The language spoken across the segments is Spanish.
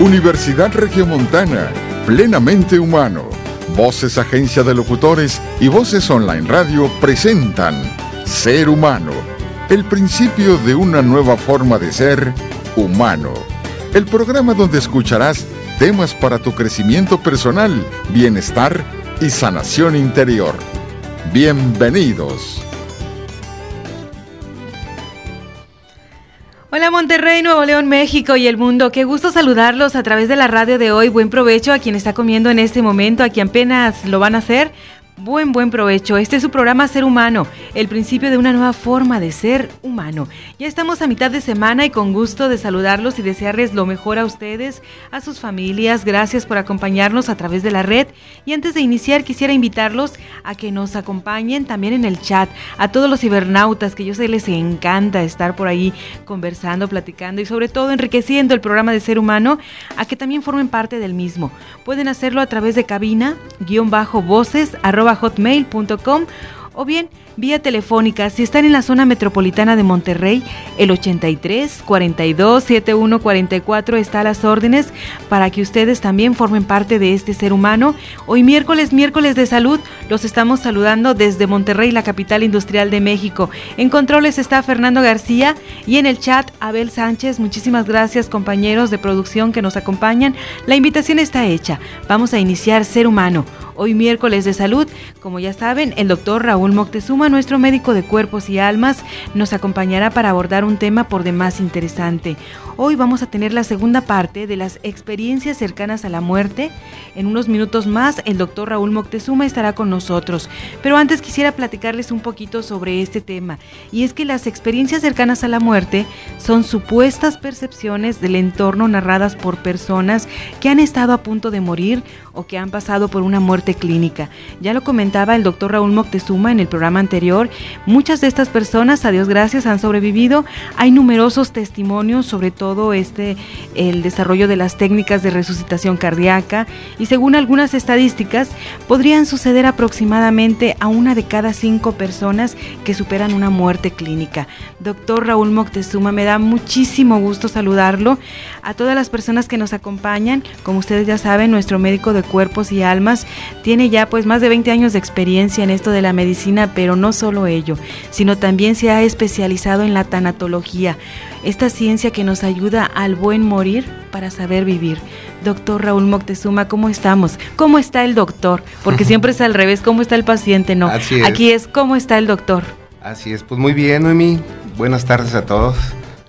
Universidad Regiomontana, plenamente humano. Voces Agencia de Locutores y Voces Online Radio presentan Ser Humano, el principio de una nueva forma de ser humano. El programa donde escucharás temas para tu crecimiento personal, bienestar y sanación interior. Bienvenidos. Hola Monterrey, Nuevo León, México y el mundo. Qué gusto saludarlos a través de la radio de hoy. Buen provecho a quien está comiendo en este momento, a quien apenas lo van a hacer. Buen, buen provecho. Este es su programa Ser Humano, el principio de una nueva forma de ser humano. Ya estamos a mitad de semana y con gusto de saludarlos y desearles lo mejor a ustedes, a sus familias. Gracias por acompañarnos a través de la red. Y antes de iniciar, quisiera invitarlos a que nos acompañen también en el chat, a todos los cibernautas que yo sé les encanta estar por ahí conversando, platicando y sobre todo enriqueciendo el programa de Ser Humano, a que también formen parte del mismo. Pueden hacerlo a través de cabina, guion bajo voces, hotmail.com o bien vía telefónica si están en la zona metropolitana de Monterrey, el 83 42 71 44 está a las órdenes para que ustedes también formen parte de este ser humano. Hoy miércoles, miércoles de salud, los estamos saludando desde Monterrey, la capital industrial de México. En controles está Fernando García y en el chat Abel Sánchez. Muchísimas gracias compañeros de producción que nos acompañan. La invitación está hecha. Vamos a iniciar Ser Humano. Hoy miércoles de salud, como ya saben, el doctor Raúl Moctezuma, nuestro médico de cuerpos y almas, nos acompañará para abordar un tema por demás interesante. Hoy vamos a tener la segunda parte de las experiencias cercanas a la muerte. En unos minutos más el doctor Raúl Moctezuma estará con nosotros. Pero antes quisiera platicarles un poquito sobre este tema. Y es que las experiencias cercanas a la muerte son supuestas percepciones del entorno narradas por personas que han estado a punto de morir o que han pasado por una muerte clínica. Ya lo comentaba el doctor Raúl Moctezuma en el programa anterior. Muchas de estas personas, a Dios gracias, han sobrevivido. Hay numerosos testimonios sobre todo todo este el desarrollo de las técnicas de resucitación cardíaca y según algunas estadísticas podrían suceder aproximadamente a una de cada cinco personas que superan una muerte clínica. Doctor Raúl Moctezuma, me da muchísimo gusto saludarlo. A todas las personas que nos acompañan, como ustedes ya saben, nuestro médico de cuerpos y almas tiene ya pues más de 20 años de experiencia en esto de la medicina, pero no solo ello, sino también se ha especializado en la tanatología esta ciencia que nos ayuda al buen morir para saber vivir. Doctor Raúl Moctezuma, ¿cómo estamos? ¿Cómo está el doctor? Porque siempre es al revés, ¿cómo está el paciente? No, aquí es ¿cómo está el doctor? Así es, pues muy bien, Noemi. Buenas tardes a todos.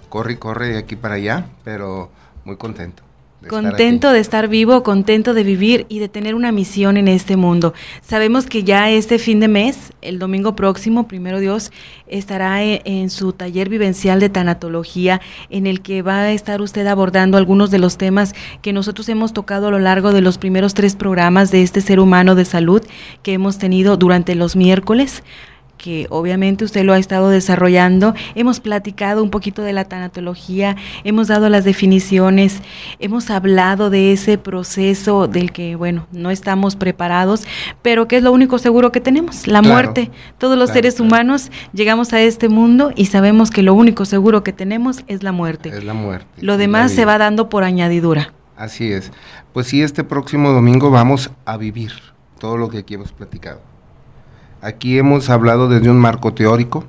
Corre corre de aquí para allá, pero muy contento contento de estar vivo, contento de vivir y de tener una misión en este mundo. Sabemos que ya este fin de mes, el domingo próximo, primero Dios, estará e, en, su taller vivencial de tanatología, en el que va a estar usted abordando algunos de los temas que nosotros hemos tocado a lo largo de los primeros tres programas de este ser humano de salud que hemos tenido durante los miércoles que obviamente usted lo ha estado desarrollando. Hemos platicado un poquito de la tanatología, hemos dado las definiciones, hemos hablado de ese proceso del que, bueno, no estamos preparados, pero que es lo único seguro que tenemos, la muerte. Todos los seres humanos llegamos a este mundo y sabemos que lo único seguro que tenemos es la muerte. Es la muerte. Lo demás se va dando por añadidura. Así es. Pues sí, este próximo domingo vamos a vivir todo lo que aquí hemos platicado. Aquí hemos hablado desde un marco teórico,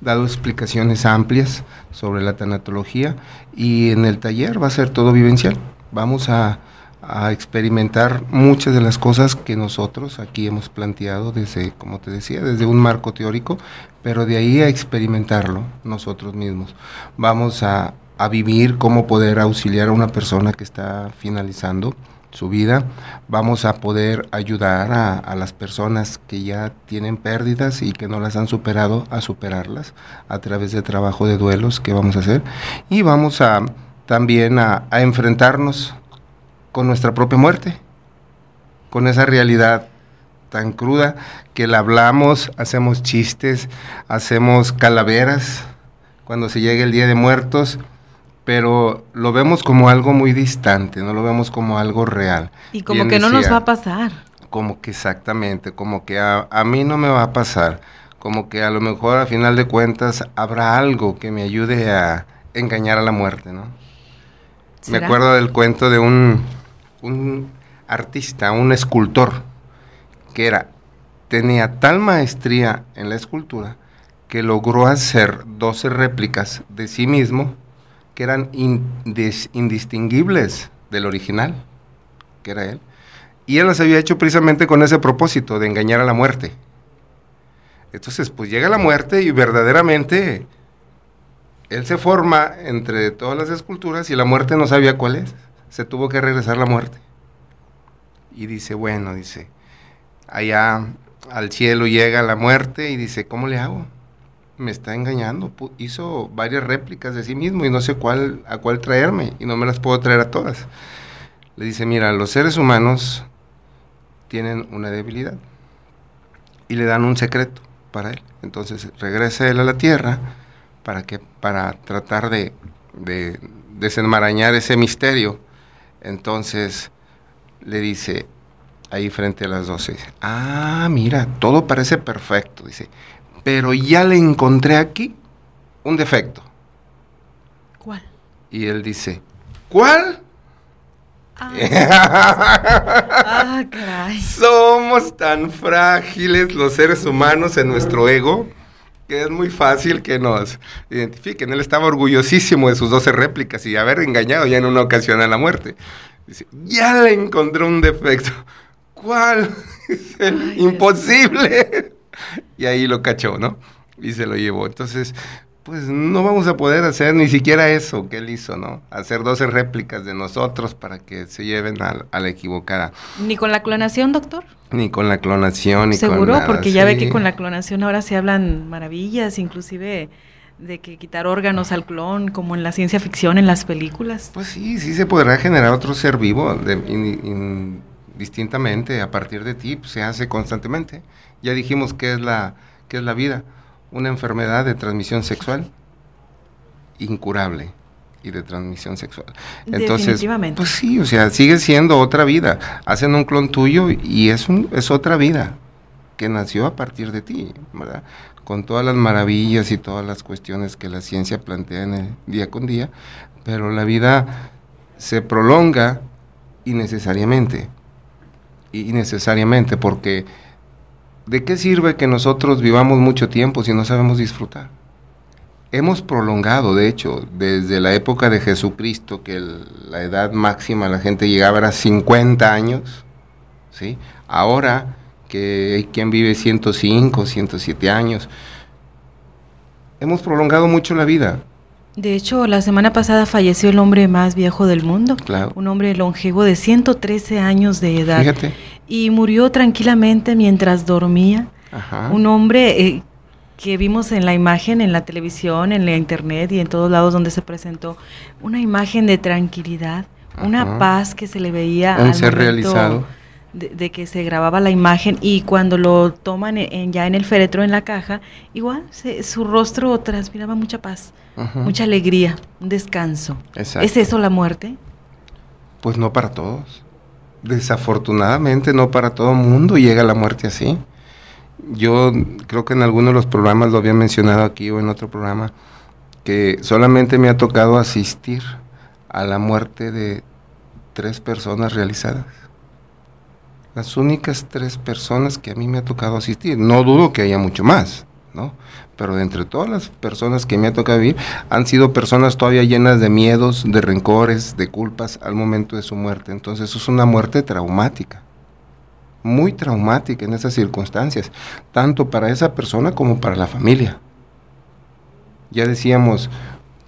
dado explicaciones amplias sobre la tanatología y en el taller va a ser todo vivencial. Vamos a, experimentar muchas de las cosas que nosotros aquí hemos planteado desde, como te decía, desde un marco teórico, pero de ahí a experimentarlo nosotros mismos. Vamos a, a vivir cómo poder auxiliar a una persona que está finalizando su vida, vamos a poder ayudar a, las personas que ya tienen pérdidas y que no las han superado a superarlas a través de trabajo de duelos que vamos a hacer. Y vamos a también a, a enfrentarnos con nuestra propia muerte, con esa realidad tan cruda que la hablamos, hacemos chistes, hacemos calaveras cuando se llega el Día de Muertos pero lo vemos como algo muy distante, no lo vemos como algo real. Y como que no nos va a pasar. Como que exactamente, como que a, a, mí no me va a pasar, como que a lo mejor a final de cuentas habrá algo que me ayude a engañar a la muerte, ¿no? Me acuerdo del cuento de un, un artista, un escultor, que era, tenía tal maestría en la escultura que logró hacer 12 réplicas de sí mismo que eran indistinguibles del original, que era él. Y él las había hecho precisamente con ese propósito, de engañar a la muerte. Entonces, pues llega la muerte y verdaderamente él se forma entre todas las esculturas y la muerte no sabía cuál es. Se tuvo que regresar la muerte. Y dice, bueno, dice, allá al cielo llega la muerte y dice, ¿cómo le hago? Me está engañando. Hizo varias réplicas de sí mismo y no sé cuál a cuál traerme y no me las puedo traer a todas. Le dice, mira, los seres humanos tienen una debilidad y le dan un secreto para él. Entonces regresa él a la tierra para que para tratar de, desenmarañar ese misterio. Entonces le dice ahí frente a las doce, ah, mira, todo parece perfecto, dice, pero ya le encontré aquí un defecto. ¿Cuál? Y él dice, ¿cuál? Ah, ah caray. Somos tan frágiles los seres humanos en nuestro ego que es muy fácil que nos identifiquen. Él estaba orgullosísimo de sus 12 réplicas y haber engañado ya en una ocasión a la muerte. Dice, ya le encontré un defecto. ¿Cuál? Imposible. y ahí lo cachó, ¿no? Y se lo llevó. Entonces, pues no vamos a poder hacer ni siquiera eso que él hizo, ¿no? Hacer 12 réplicas de nosotros para que se lleven a, la equivocada. ¿Ni con la clonación, doctor? Ni con la clonación, ni ¿Seguro? con porque ya ve que con la clonación ahora se hablan maravillas, inclusive de que quitar órganos al clon, como en la ciencia ficción, en las películas. Pues sí, sí se podrá generar otro ser vivo distintamente a partir de ti, pues se hace constantemente. Ya dijimos que es la, que es la vida una enfermedad de transmisión sexual incurable y de transmisión sexual. Entonces, pues sí, o sea, sigue siendo otra vida. Hacen un clon tuyo y es, un, es otra vida que nació a partir de ti, ¿verdad? Con todas las maravillas y todas las cuestiones que la ciencia plantea en el día con día, pero la vida se prolonga innecesariamente. Innecesariamente, porque ¿de qué sirve que nosotros vivamos mucho tiempo si no sabemos disfrutar? Hemos prolongado, de hecho, desde la época de Jesucristo, que la edad máxima la gente llegaba a 50 años, ¿sí? Ahora que hay quien vive 105, 107 años, hemos prolongado mucho la vida. De hecho, la semana pasada falleció el hombre más viejo del mundo. Claro. Un hombre longevo de 113 años de edad. Fíjate y murió tranquilamente mientras dormía. Un hombre eh, que vimos en la imagen, en la televisión, en la internet y en todos lados donde se presentó, una imagen de tranquilidad, una paz que se le veía al ser realizado. De, que se grababa la imagen y cuando lo toman en, ya en el féretro, en la caja, igual su rostro transpiraba mucha paz, mucha alegría, un descanso. ¿Es eso la muerte? Pues no para todos desafortunadamente no para todo mundo llega la muerte así. Yo creo que en alguno de los programas lo había mencionado aquí o en otro programa, que solamente me ha tocado asistir a la muerte de tres personas realizadas. Las únicas tres personas que a mí me ha tocado asistir. No dudo que haya mucho más, ¿no? pero de entre todas las personas que me ha tocado vivir, han sido personas todavía llenas de miedos, de rencores, de culpas al momento de su muerte. Entonces eso es una muerte traumática, muy traumática en esas circunstancias, tanto para esa persona como para la familia. Ya decíamos,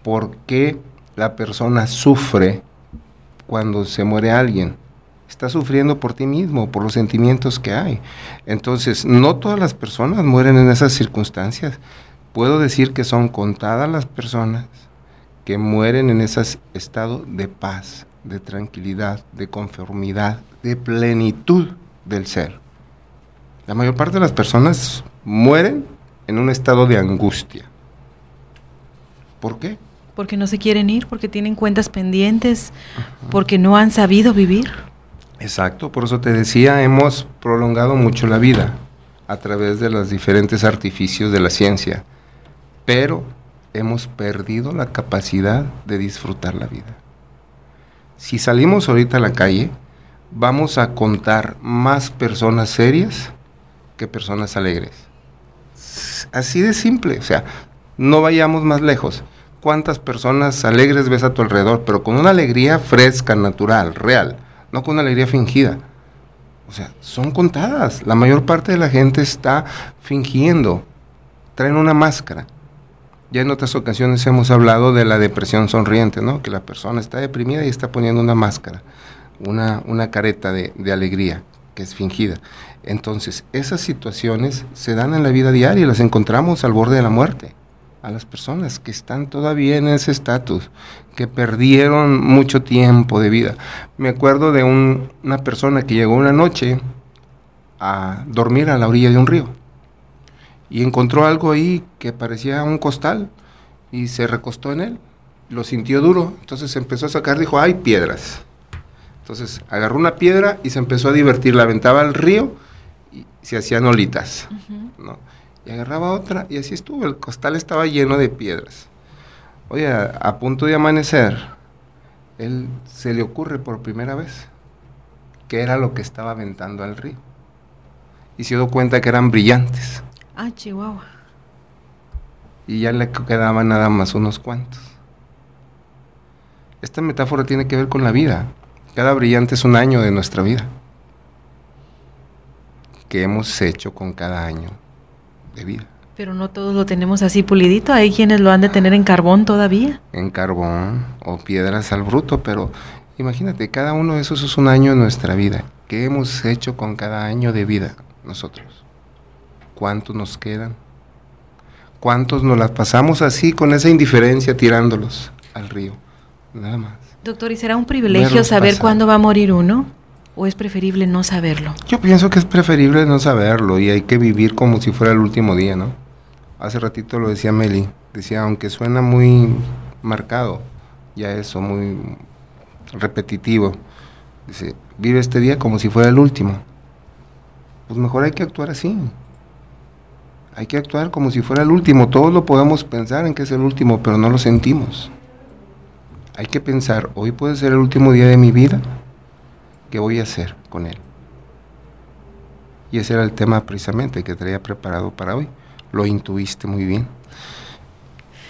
¿por qué la persona sufre cuando se muere alguien? Está sufriendo por ti mismo, por los sentimientos que hay. Entonces, no todas las personas mueren en esas circunstancias. Puedo decir que son contadas las personas que mueren en ese estado de paz, de tranquilidad, de conformidad, de plenitud del ser. La mayor parte de las personas mueren en un estado de angustia. ¿Por qué? Porque no se quieren ir, porque tienen cuentas pendientes, porque no han sabido vivir. Exacto, por eso te decía, hemos prolongado mucho la vida a través de los diferentes artificios de la ciencia, pero hemos perdido la capacidad de disfrutar la vida. Si salimos ahorita a la calle, vamos a contar más personas serias que personas alegres. Así de simple, o sea, no vayamos más lejos. ¿Cuántas personas alegres ves a tu alrededor? Pero con una alegría fresca, natural, real, no con alegría fingida. O sea, son contadas. La mayor parte de la gente está fingiendo, traen una máscara. Ya en otras ocasiones hemos hablado de la depresión sonriente, ¿no? Que la persona está deprimida y está poniendo una máscara, una, una careta de, de alegría que es fingida. Entonces, esas situaciones se dan en la vida diaria y las encontramos al borde de la muerte. A las personas que están todavía en ese estatus, que perdieron mucho tiempo de vida. Me acuerdo de una persona que llegó una noche a dormir a la orilla de un río y encontró algo ahí que parecía un costal y se recostó en él. Lo sintió duro, entonces empezó a sacar, dijo, hay piedras. Entonces agarró una piedra y se empezó a divertir, la aventaba al río y se hacían olitas, ¿no? Y agarraba otra y así estuvo, el costal estaba lleno de piedras. Oye, a, punto de amanecer, él se le ocurre por primera vez que era lo que estaba aventando al río. Y se dio cuenta que eran brillantes. Ah, Chihuahua. Y ya le quedaban nada más unos cuantos. Esta metáfora tiene que ver con la vida. Cada brillante es un año de nuestra vida. ¿Qué hemos hecho con cada año de vida? Pero no todos lo tenemos así pulidito, hay quienes lo han de tener en carbón todavía. En carbón o piedras al bruto, pero imagínate, cada uno de esos es un año de nuestra vida. ¿Qué hemos hecho con cada año de vida nosotros? ¿Cuántos nos quedan? ¿Cuántos nos las pasamos así con esa indiferencia tirándolos al río? Nada más. Doctor, ¿y será un privilegio saber cuándo va a morir uno? ¿O es preferible no saberlo? Yo pienso que es preferible no saberlo y hay que vivir como si fuera el último día, ¿no? Hace ratito lo decía Meli, decía, aunque suena muy marcado, ya eso, muy repetitivo, dice, vive este día como si fuera el último. Pues mejor hay que actuar así. Hay que actuar como si fuera el último. Todos lo podemos pensar en que es el último, pero no lo sentimos hay que pensar, hoy puede ser el último día de mi vida, ¿qué voy a hacer con él? Y ese era el tema precisamente que traía preparado para hoy. Lo intuiste muy bien.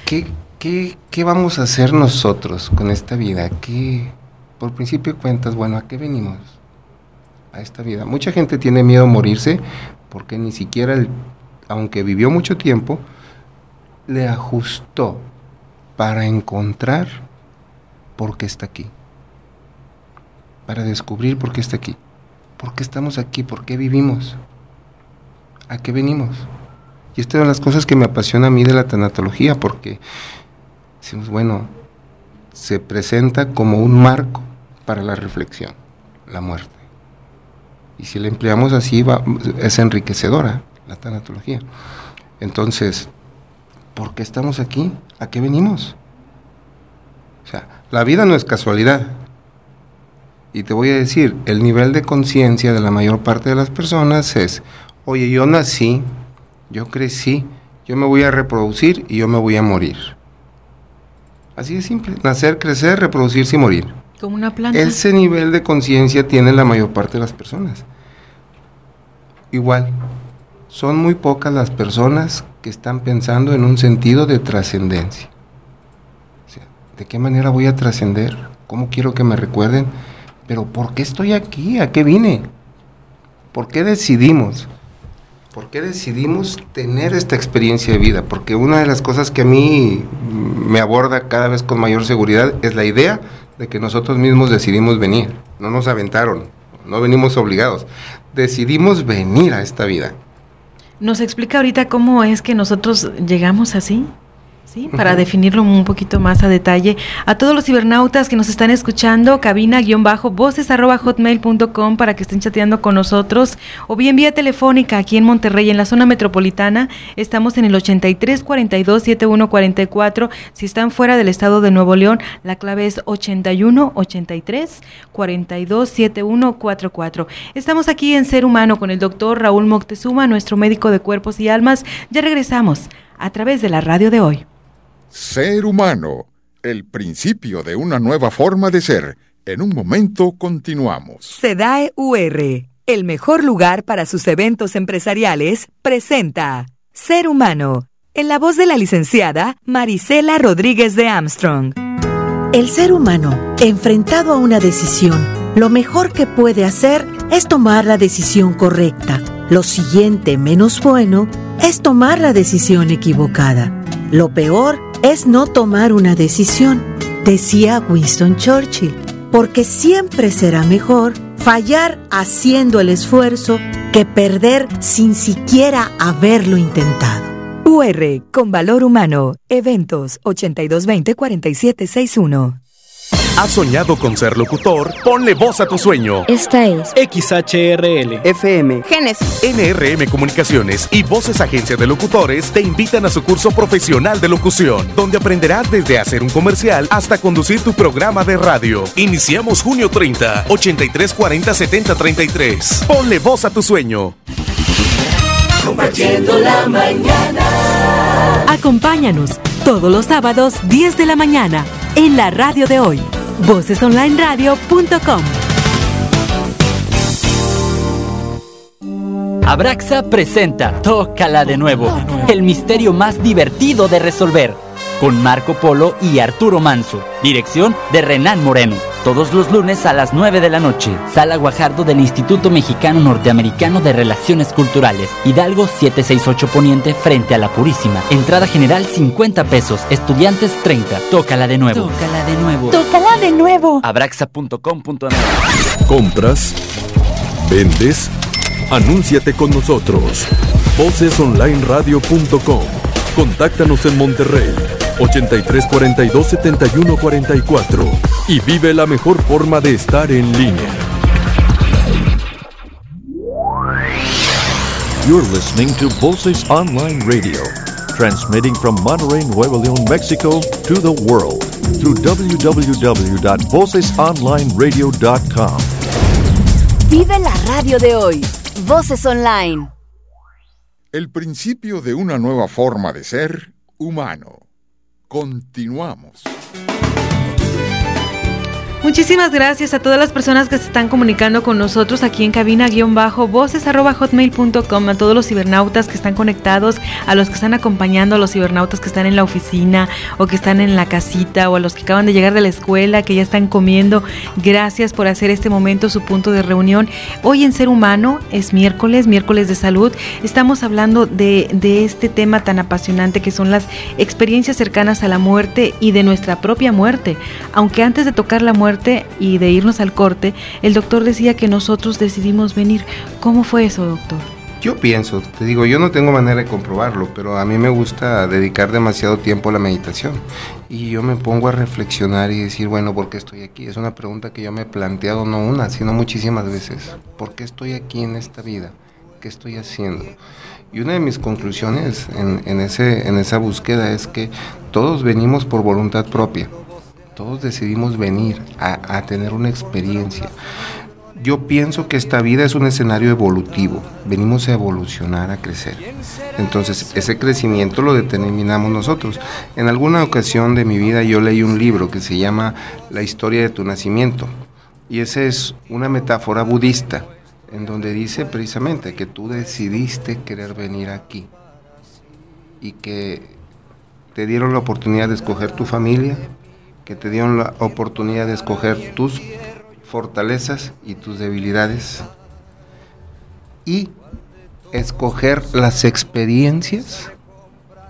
¿Qué, qué, qué vamos a hacer nosotros con esta vida? ¿Qué, por principio cuentas, bueno, ¿a qué venimos? A esta vida. Mucha gente tiene miedo a morirse porque ni siquiera, el, aunque vivió mucho tiempo, le ajustó para encontrar por qué está aquí. Para descubrir por qué está aquí. ¿Por qué estamos aquí? ¿Por qué vivimos? ¿A qué venimos? Y esta es una de las cosas que me apasiona a mí de la tanatología, porque decimos, bueno, se presenta como un marco para la reflexión, la muerte. Y si la empleamos así, va, es enriquecedora la tanatología. Entonces, ¿por qué estamos aquí? ¿A qué venimos? O sea, la vida no es casualidad. Y te voy a decir, el nivel de conciencia de la mayor parte de las personas es, oye, yo nací, yo crecí, yo me voy a reproducir y yo me voy a morir. Así de simple, nacer, crecer, reproducirse y morir. Como una planta. Ese nivel de conciencia tiene la mayor parte de las personas. Igual, son muy pocas las personas que están pensando en un sentido de trascendencia. ¿De qué manera voy a trascender? ¿Cómo quiero que me recuerden? Pero ¿por qué estoy aquí? ¿A qué vine? ¿Por qué decidimos? ¿Por qué decidimos tener esta experiencia de vida? Porque una de las cosas que a mí me aborda cada vez con mayor seguridad es la idea de que nosotros mismos decidimos venir. No nos aventaron, no venimos obligados. Decidimos venir a esta vida. ¿Nos explica ahorita cómo es que nosotros llegamos así? Para definirlo un poquito más a detalle. A todos los cibernautas que nos están escuchando, cabina-voces hotmail.com para que estén chateando con nosotros o bien vía telefónica aquí en Monterrey, en la zona metropolitana. Estamos en el 83 42 71 44. Si están fuera del estado de Nuevo León, la clave es 81 83 42 71 44. Estamos aquí en Ser Humano con el doctor Raúl Moctezuma, nuestro médico de cuerpos y almas. Ya regresamos a través de la radio de hoy. Ser humano, el principio de una nueva forma de ser En un momento continuamos. SEDAE UR, el mejor lugar para sus eventos empresariales, presenta Ser Humano, en la voz de la licenciada Marisela Rodríguez de Armstrong. El ser humano, enfrentado a una decisión, lo mejor que puede hacer es tomar la decisión correcta. Lo siguiente, menos bueno, es tomar la decisión equivocada. Lo peor es no tomar una decisión, decía Winston Churchill porque siempre será mejor fallar haciendo el esfuerzo que perder sin siquiera haberlo intentado. UR con valor humano. Eventos 8220-4761. ¿Has soñado con ser locutor? Ponle voz a tu sueño. Esta es XHRL, FM, Génesis, NRM Comunicaciones y Voces Agencia de Locutores te invitan a su curso profesional de locución, donde aprenderás desde hacer un comercial hasta conducir tu programa de radio. Iniciamos junio 30, 83 40 70 33. Ponle voz a tu sueño. Compartiendo la mañana. Acompáñanos todos los sábados 10 de la mañana en la radio de hoy, vocesonlineradio.com. Abraxa presenta Tócala de nuevo, el misterio más divertido de resolver, con Marco Polo y Arturo Manso, dirección de Renan Moreno. Todos los lunes a las 9 de la noche, Sala Guajardo del Instituto Mexicano Norteamericano de Relaciones Culturales, Hidalgo 768 Poniente frente a la Purísima. Entrada general 50 pesos, estudiantes 30. Tócala de nuevo. Tócala de nuevo. Tócala de nuevo. Abraxa.com.mx ¿Compras? ¿Vendes? Anúnciate con nosotros. Vocesonlineradio.com. Contáctanos en Monterrey 83 42 71 44 y vive la mejor forma de estar en línea. You're listening to Voces Online Radio, transmitting from Monterrey, Nuevo León, Mexico to the world through www.vocesonlineradio.com. Vive la radio de hoy. Voces Online. El principio de una nueva forma de ser humano. Continuamos. Muchísimas gracias a todas las personas que se están comunicando con nosotros aquí en cabina-voces.hotmail.com, a todos los cibernautas que están conectados, a los que están acompañando, a los cibernautas que están en la oficina o que están en la casita o a los que acaban de llegar de la escuela, que ya están comiendo. Gracias por hacer este momento su punto de reunión. Hoy en Ser Humano es miércoles, miércoles de salud. Estamos hablando de, de este tema tan apasionante que son las experiencias cercanas a la muerte y de nuestra propia muerte. Aunque antes de tocar la muerte, y de irnos al corte, el doctor decía que nosotros decidimos venir. ¿Cómo fue eso, doctor? Yo pienso, te digo, yo no tengo manera de comprobarlo, pero a mí me gusta dedicar demasiado tiempo a la meditación. Y yo me pongo a reflexionar y decir, bueno, ¿por qué estoy aquí? Es una pregunta que yo me he planteado no una, sino muchísimas veces. ¿Por qué estoy aquí en esta vida? ¿Qué estoy haciendo? Y una de mis conclusiones en, en, ese, en esa búsqueda es que todos venimos por voluntad propia todos decidimos venir a, tener una experiencia. Yo pienso que esta vida es un escenario evolutivo, venimos a evolucionar, a crecer. Entonces, ese crecimiento lo determinamos nosotros. En alguna ocasión de mi vida yo leí un libro que se llama La historia de tu nacimiento, y esa es una metáfora budista, en donde dice precisamente que tú decidiste querer venir aquí, y que te dieron la oportunidad de escoger tu familia, que te dieron la oportunidad de escoger tus fortalezas y tus debilidades y escoger las experiencias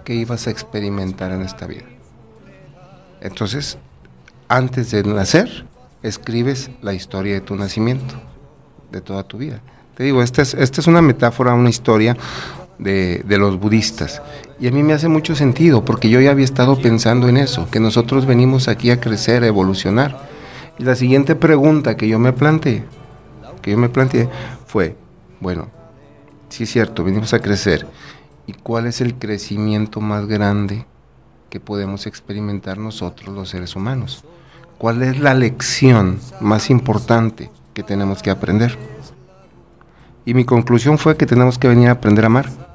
que ibas a experimentar en esta vida. Entonces, antes de nacer, escribes la historia de tu nacimiento, de toda tu vida. Te digo, esta es, esta es una metáfora, una historia de, de, los budistas. Y a mí me hace mucho sentido, porque yo ya había estado pensando en eso, que nosotros venimos aquí a crecer, a evolucionar. Y la siguiente pregunta que yo me planteé, que yo me planteé, fue, bueno, sí es cierto, venimos a crecer. ¿Y cuál es el crecimiento más grande que podemos experimentar nosotros los seres humanos? ¿Cuál es la lección más importante que tenemos que aprender? Y mi conclusión fue que tenemos que venir a aprender a amar.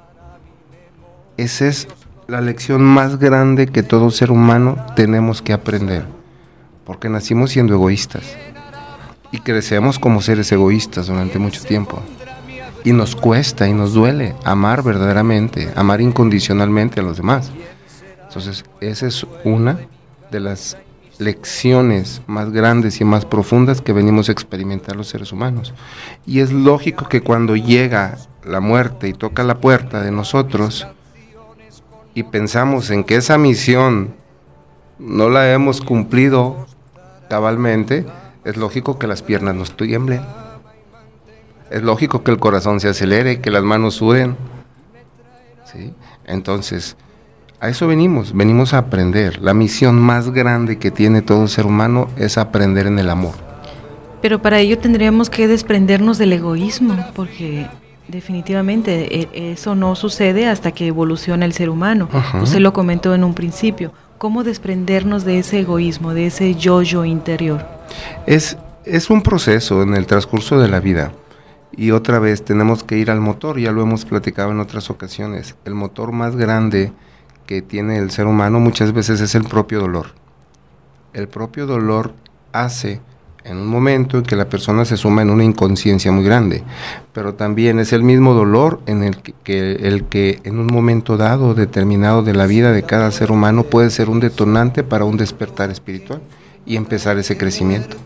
Esa es la lección más grande que todo ser humano tenemos que aprender. Porque nacimos siendo egoístas. Y crecemos como seres egoístas durante mucho tiempo. Y nos cuesta y nos duele amar verdaderamente, amar incondicionalmente a los demás. Entonces, esa es una de las lecciones más grandes y más profundas que venimos a experimentar los seres humanos. Y es lógico que cuando llega la muerte y toca la puerta de nosotros y pensamos en que esa misión no la hemos cumplido cabalmente, es lógico que las piernas nos tiemblen. Es lógico que el corazón se acelere, que las manos suden. ¿sí? Entonces, a eso venimos, venimos a aprender. La misión más grande que tiene todo ser humano es aprender en el amor. Pero para ello tendríamos que desprendernos del egoísmo, porque definitivamente e, eso no sucede hasta que evoluciona el ser humano. Usted lo comentó en un principio. ¿Cómo desprendernos de ese egoísmo, de ese yo-yo interior? Es, es un proceso en el transcurso de la vida. Y otra vez tenemos que ir al motor, ya lo hemos platicado en otras ocasiones. El motor más grande que tiene el ser humano muchas veces es el propio dolor. El propio dolor hace en un momento en que la persona se suma en una inconsciencia muy grande, pero también es el mismo dolor en el que, el que en un momento dado determinado de la vida de cada ser humano puede ser un detonante para un despertar espiritual y empezar ese crecimiento.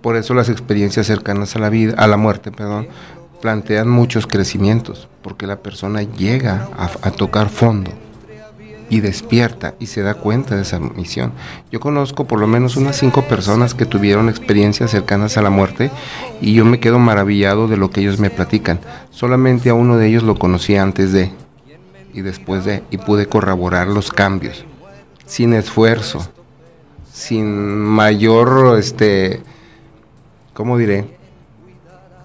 Por eso las experiencias cercanas a la vida, a la muerte, perdón, plantean muchos crecimientos, porque la persona llega a tocar fondo y despierta y se da cuenta de esa misión. Yo conozco por lo menos unas cinco personas que tuvieron experiencias cercanas a la muerte y yo me quedo maravillado de lo que ellos me platican. Solamente a uno de ellos lo conocí antes de y después de y pude corroborar los cambios sin esfuerzo, sin mayor este ¿cómo diré?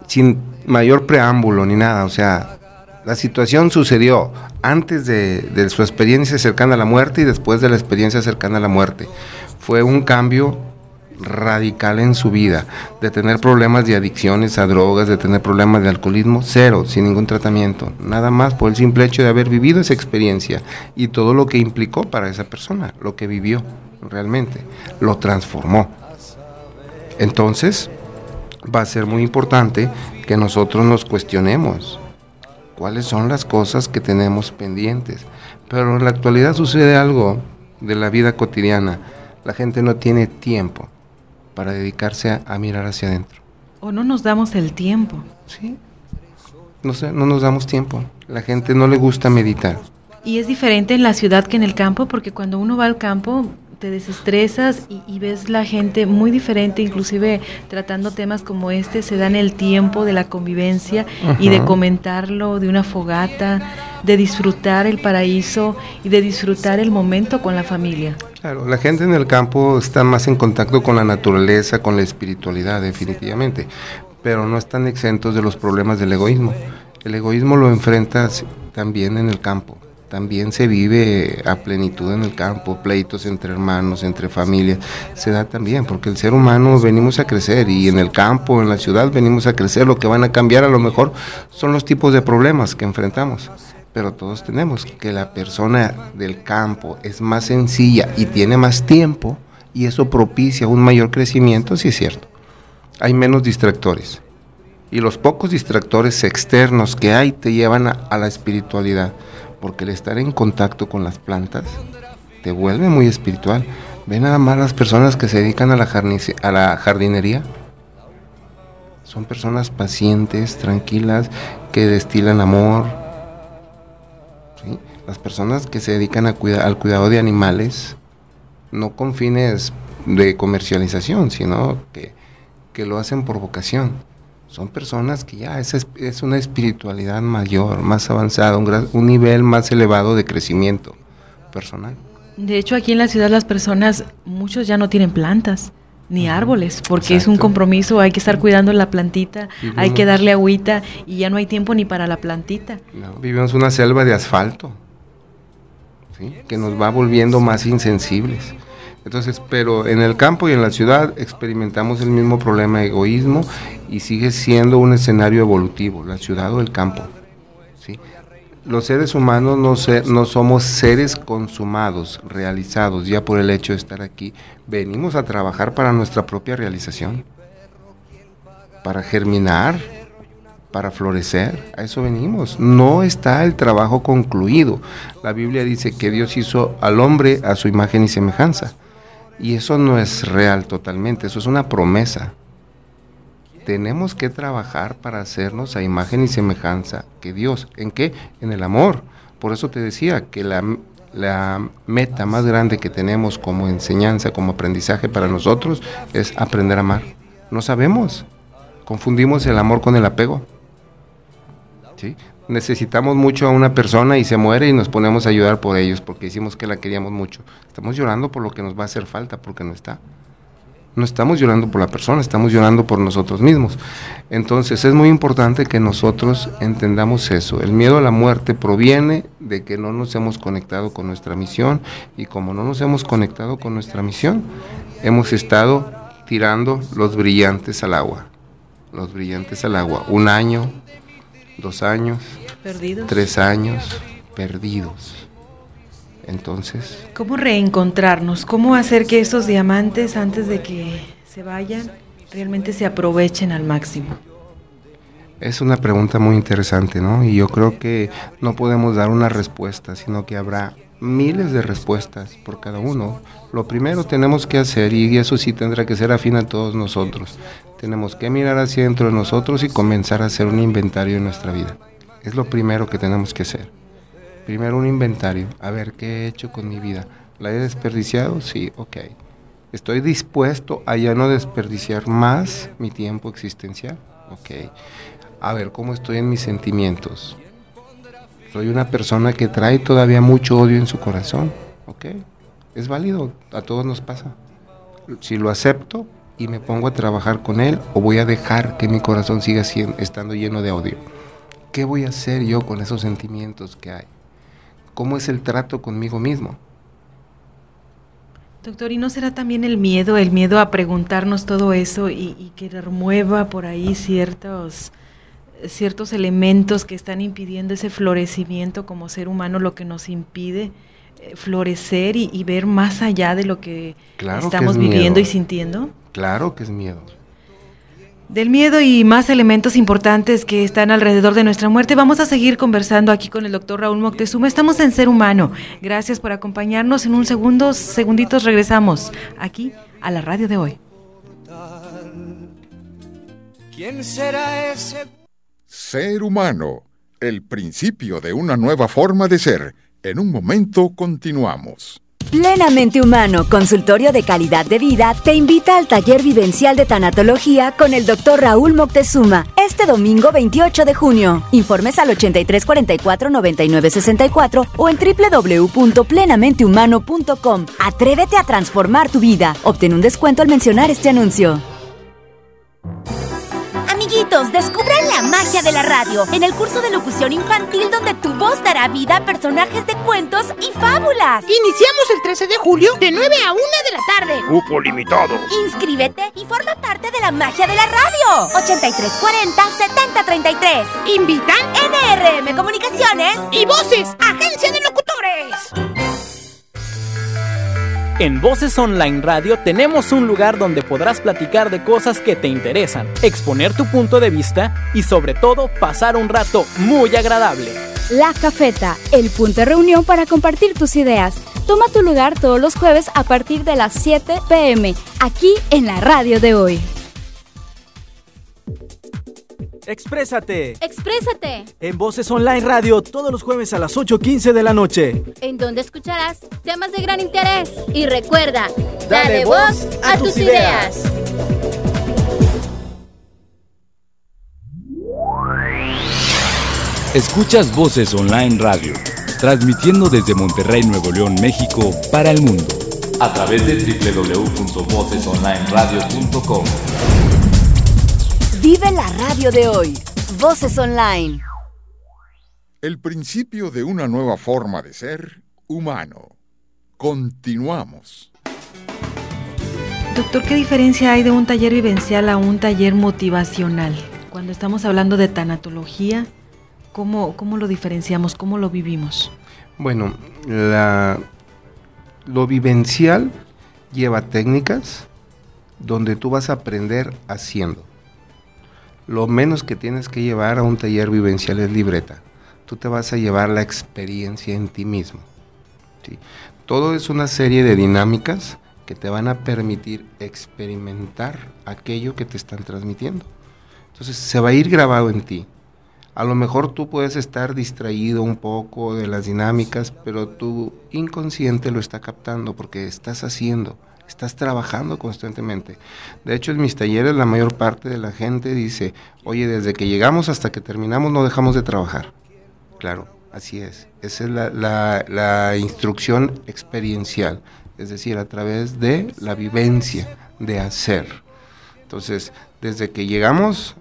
Sin mayor preámbulo ni nada, o sea, la situación sucedió antes de, su experiencia cercana a la muerte y después de la experiencia cercana a la muerte. Fue un cambio radical en su vida, de tener problemas de adicciones a drogas, de tener problemas de alcoholismo, cero, sin ningún tratamiento, nada más por el simple hecho de haber vivido esa experiencia y todo lo que implicó para esa persona, lo que vivió realmente, lo transformó. Entonces, va a ser muy importante que nosotros nos cuestionemos cuáles son las cosas que tenemos pendientes. Pero en la actualidad sucede algo de la vida cotidiana. La gente no tiene tiempo para dedicarse a, mirar hacia adentro. O no nos damos el tiempo. Sí. No sé, no nos damos tiempo. La gente no le gusta meditar. Y es diferente en la ciudad que en el campo, porque cuando uno va al campo te desestresas y, ves la gente muy diferente, inclusive tratando temas como este, se dan el tiempo de la convivencia y de comentarlo, de una fogata, de disfrutar el paraíso y de disfrutar el momento con la familia. Claro, la gente en el campo está más en contacto con la naturaleza, con la espiritualidad, definitivamente, pero no están exentos de los problemas del egoísmo. El egoísmo lo enfrentas también en el campo también se vive a plenitud en el campo, pleitos entre hermanos, entre familias, se da también, porque el ser humano venimos a crecer y en el campo, en la ciudad venimos a crecer, lo que van a cambiar a lo mejor son los tipos de problemas que enfrentamos. Pero todos tenemos que la persona del campo es más sencilla y tiene más tiempo y eso propicia un mayor crecimiento, sí es cierto. Hay menos distractores. Y los pocos distractores externos que hay te llevan a la espiritualidad porque el estar en contacto con las plantas te vuelve muy espiritual. Ve nada más las personas que se dedican a la, jardinería. Son personas pacientes, tranquilas, que destilan amor. Las personas que se dedican al cuidado de animales, no con fines de comercialización, sino que, que lo hacen por vocación son personas que ya es, es una espiritualidad mayor, más avanzada, un, un nivel más elevado de crecimiento personal. De hecho, aquí en la ciudad las personas, muchos ya no tienen plantas ni árboles, porque es un compromiso, hay que estar cuidando la plantita, hay que darle agüita y ya no hay tiempo ni para la plantita. vivimos una selva de asfalto, que nos va volviendo más insensibles. Entonces, pero en el campo y en la ciudad experimentamos el mismo problema de egoísmo y sigue siendo un escenario evolutivo, la ciudad o el campo. Los seres humanos no, no somos seres consumados, realizados ya por el hecho de estar aquí. Venimos a trabajar para nuestra propia realización. para germinar, para florecer. A eso venimos. No está el trabajo concluido. La Biblia dice que Dios hizo al hombre a su imagen y semejanza. Y eso no es real totalmente, eso es una promesa. Tenemos que trabajar para hacernos a imagen y semejanza que Dios. ¿En qué? En el amor. Por eso te decía que la, la meta más grande que tenemos como enseñanza, como aprendizaje para nosotros, es aprender a amar. No sabemos. Confundimos el amor con el apego. Necesitamos mucho a una persona y se muere y nos ponemos a ayudar por ellos porque decimos que la queríamos mucho. Estamos llorando por lo que nos va a hacer falta porque no está. No estamos llorando por la persona, estamos llorando por nosotros mismos. Entonces es muy importante que nosotros entendamos eso. El miedo a la muerte proviene de que no nos hemos conectado con nuestra misión y como no nos hemos conectado con nuestra misión, hemos estado tirando los brillantes al agua. Los brillantes al agua. Un año, dos años, perdidos. tres años, perdidos. Entonces... ¿Cómo reencontrarnos? ¿Cómo hacer que esos diamantes, antes de que se vayan, realmente se aprovechen al máximo? Es una pregunta muy interesante, ¿no? Y yo creo que no podemos dar una respuesta, sino que habrá miles de respuestas por cada uno. Lo primero tenemos que hacer, y eso sí tendrá que ser afín a todos nosotros, tenemos que mirar hacia dentro de nosotros y comenzar a hacer un inventario de nuestra vida. Es lo primero que tenemos que hacer. Primero un inventario, a ver qué he hecho con mi vida. ¿La he desperdiciado? Sí, ok. ¿Estoy dispuesto a ya no desperdiciar más mi tiempo existencial? Ok. A ver cómo estoy en mis sentimientos. Soy una persona que trae todavía mucho odio en su corazón. Ok. Es válido, a todos nos pasa. Si lo acepto, y me pongo a trabajar con él o voy a dejar que mi corazón siga siendo, estando lleno de odio? ¿Qué voy a hacer yo con esos sentimientos que hay? ¿Cómo es el trato conmigo mismo? Doctor, ¿y no será también el miedo, el miedo a preguntarnos todo eso y, y que remueva por ahí ciertos, ciertos elementos que están impidiendo ese florecimiento como ser humano, lo que nos impide eh, florecer y, ver más allá de lo que estamos viviendo y sintiendo? Claro que es miedo. Del miedo y más elementos importantes que están alrededor de nuestra muerte, vamos a seguir conversando aquí con el doctor Raúl Moctezuma. Estamos en Ser Humano. Gracias por acompañarnos. En un segundo, segunditos regresamos aquí a la radio de hoy. ¿Quién será ese? Ser Humano, el principio de una nueva forma de ser en un momento continuamos. Plenamente Humano, consultorio de calidad de vida, te invita al taller vivencial de tanatología con el doctor Raúl Moctezuma este domingo 28 de junio. Informes al 8344-9964 o en www.plenamentehumano.com. Atrévete a transformar tu vida. Obtén un descuento al mencionar este anuncio. Amiguitos, descubran la magia de la radio en el curso de locución infantil donde tu voz dará vida a personajes de cuentos y fábulas. Iniciamos el 13 de julio de 9 a 1 de la tarde. Cupo limitado. Inscríbete y forma parte de la magia de la radio. 8340-7033. Invitan NRM Comunicaciones y Voces, Agencia de Locutores. En Voces Online Radio tenemos un lugar donde podrás platicar de cosas que te interesan, exponer tu punto de vista y sobre todo pasar un rato muy agradable. La Cafeta, el punto de reunión para compartir tus ideas. Toma tu lugar todos los jueves a partir de las 7 pm, aquí en la radio de hoy. Exprésate. Exprésate. En Voces Online Radio todos los jueves a las 8.15 de la noche. En donde escucharás temas de gran interés. Y recuerda, dale, voz a, tus ideas. Escuchas Voces Online Radio, transmitiendo desde Monterrey, Nuevo León, México, para el mundo. A través de www.vocesonlineradio.com. Vive la radio de hoy. Voces Online. El principio de una nueva forma de ser humano. Continuamos. Doctor, ¿qué diferencia hay de un taller vivencial a un taller motivacional? Cuando estamos hablando de tanatología, ¿cómo, cómo lo diferenciamos? ¿Cómo lo vivimos? Bueno, la, lo vivencial lleva técnicas donde tú vas a aprender haciendo lo menos que tienes que llevar a un taller vivencial es libreta. Tú te vas a llevar la experiencia en ti mismo. Todo es una serie de dinámicas que te van a permitir experimentar aquello que te están transmitiendo. Entonces se va a ir grabado en ti. A lo mejor tú puedes estar distraído un poco de las dinámicas, pero tu inconsciente lo está captando porque estás haciendo, estás trabajando constantemente. De hecho, en mis talleres la mayor parte de la gente dice, oye, desde que llegamos hasta que terminamos no dejamos de trabajar. Claro, así es. Esa es la, la instrucción experiencial, es decir, a través de la vivencia, de hacer. Entonces, desde que llegamos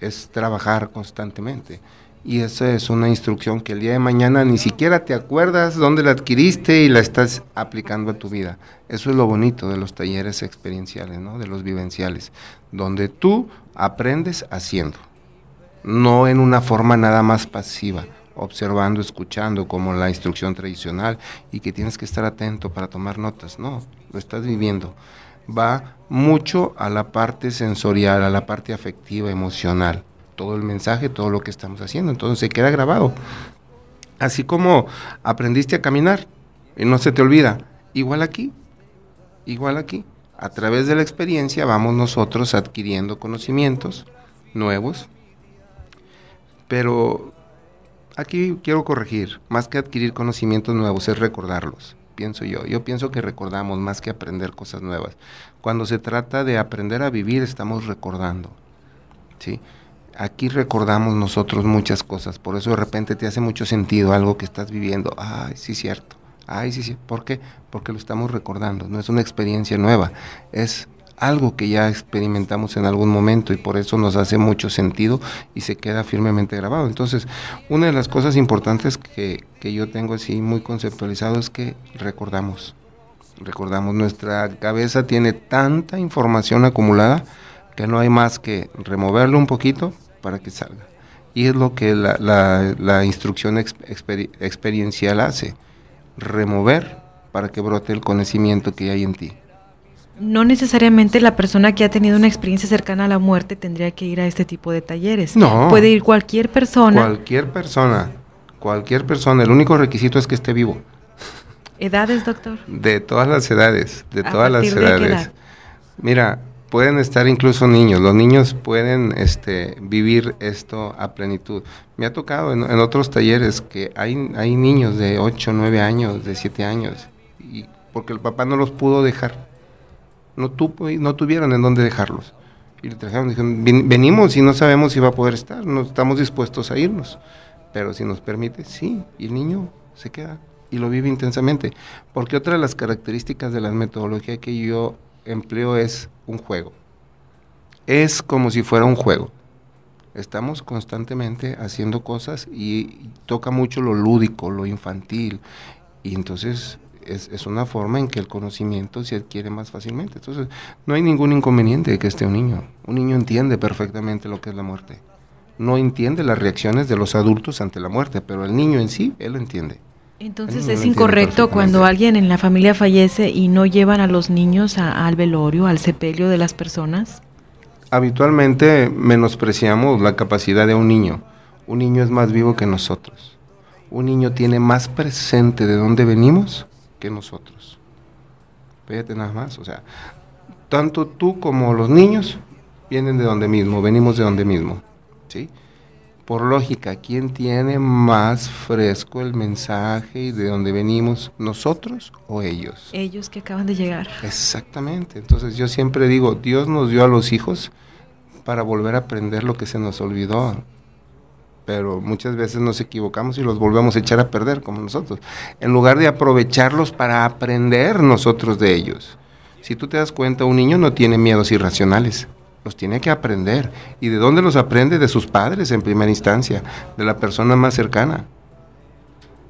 es trabajar constantemente. Y esa es una instrucción que el día de mañana ni siquiera te acuerdas dónde la adquiriste y la estás aplicando a tu vida. Eso es lo bonito de los talleres experienciales, ¿no? de los vivenciales, donde tú aprendes haciendo, no en una forma nada más pasiva, observando, escuchando, como la instrucción tradicional, y que tienes que estar atento para tomar notas. No, lo estás viviendo va mucho a la parte sensorial, a la parte afectiva, emocional. Todo el mensaje, todo lo que estamos haciendo. Entonces se queda grabado. Así como aprendiste a caminar y no se te olvida. Igual aquí, igual aquí. A través de la experiencia vamos nosotros adquiriendo conocimientos nuevos. Pero aquí quiero corregir, más que adquirir conocimientos nuevos es recordarlos pienso yo. Yo pienso que recordamos más que aprender cosas nuevas. Cuando se trata de aprender a vivir, estamos recordando. ¿sí? Aquí recordamos nosotros muchas cosas, por eso de repente te hace mucho sentido algo que estás viviendo. Ay, sí, cierto. Ay, sí, sí. ¿Por qué? Porque lo estamos recordando. No es una experiencia nueva, es algo que ya experimentamos en algún momento y por eso nos hace mucho sentido y se queda firmemente grabado. Entonces, una de las cosas importantes que, que yo tengo así muy conceptualizado es que recordamos, recordamos, nuestra cabeza tiene tanta información acumulada que no hay más que removerlo un poquito para que salga. Y es lo que la, la, instrucción experiencial hace, remover para que brote el conocimiento que hay en ti no necesariamente la persona que ha tenido una experiencia cercana a la muerte tendría que ir a este tipo de talleres. No. Puede ir cualquier persona. Cualquier persona. Cualquier persona. El único requisito es que esté vivo. ¿Edades, doctor? De todas las edades. De todas las edades. Mira, pueden estar incluso niños. Los niños pueden este, vivir esto a plenitud. Me ha tocado en, otros talleres que hay, hay niños de 8, 9 años, de 7 años, y porque el papá no los pudo dejar no, tuvo, no tuvieron en dónde dejarlos. Y le trajeron, dijeron, venimos y no sabemos si va a poder estar, no estamos dispuestos a irnos. Pero si nos permite, sí, y el niño se queda y lo vive intensamente. Porque otra de las características de la metodología que yo empleo es un juego. Es como si fuera un juego. Estamos constantemente haciendo cosas y toca mucho lo lúdico, lo infantil. Y entonces es, una forma en que el conocimiento se adquiere más fácilmente. Entonces, no hay ningún inconveniente de que esté un niño. Un niño entiende perfectamente lo que es la muerte. No entiende las reacciones de los adultos ante la muerte, pero el niño en sí, él lo entiende. Entonces es incorrecto cuando alguien en la familia fallece y no llevan a los niños al velorio, al sepelio de las personas. Habitualmente menospreciamos la capacidad de un niño. Un niño es más vivo que nosotros. Un niño tiene más presente de dónde venimos que nosotros. Fíjate nada más, o sea, tanto tú como los niños vienen de donde mismo, venimos de donde mismo, ¿sí? Por lógica, ¿quién tiene más fresco el mensaje y de dónde venimos, nosotros o ellos? Ellos que acaban de llegar. Exactamente, entonces yo siempre digo, Dios nos dio a los hijos para volver a aprender lo que se nos olvidó pero muchas veces nos equivocamos y los volvemos a echar a perder como nosotros, en lugar de aprovecharlos para aprender nosotros de ellos. Si tú te das cuenta, un niño no tiene miedos irracionales, los tiene que aprender. ¿Y de dónde los aprende? De sus padres en primera instancia, de la persona más cercana.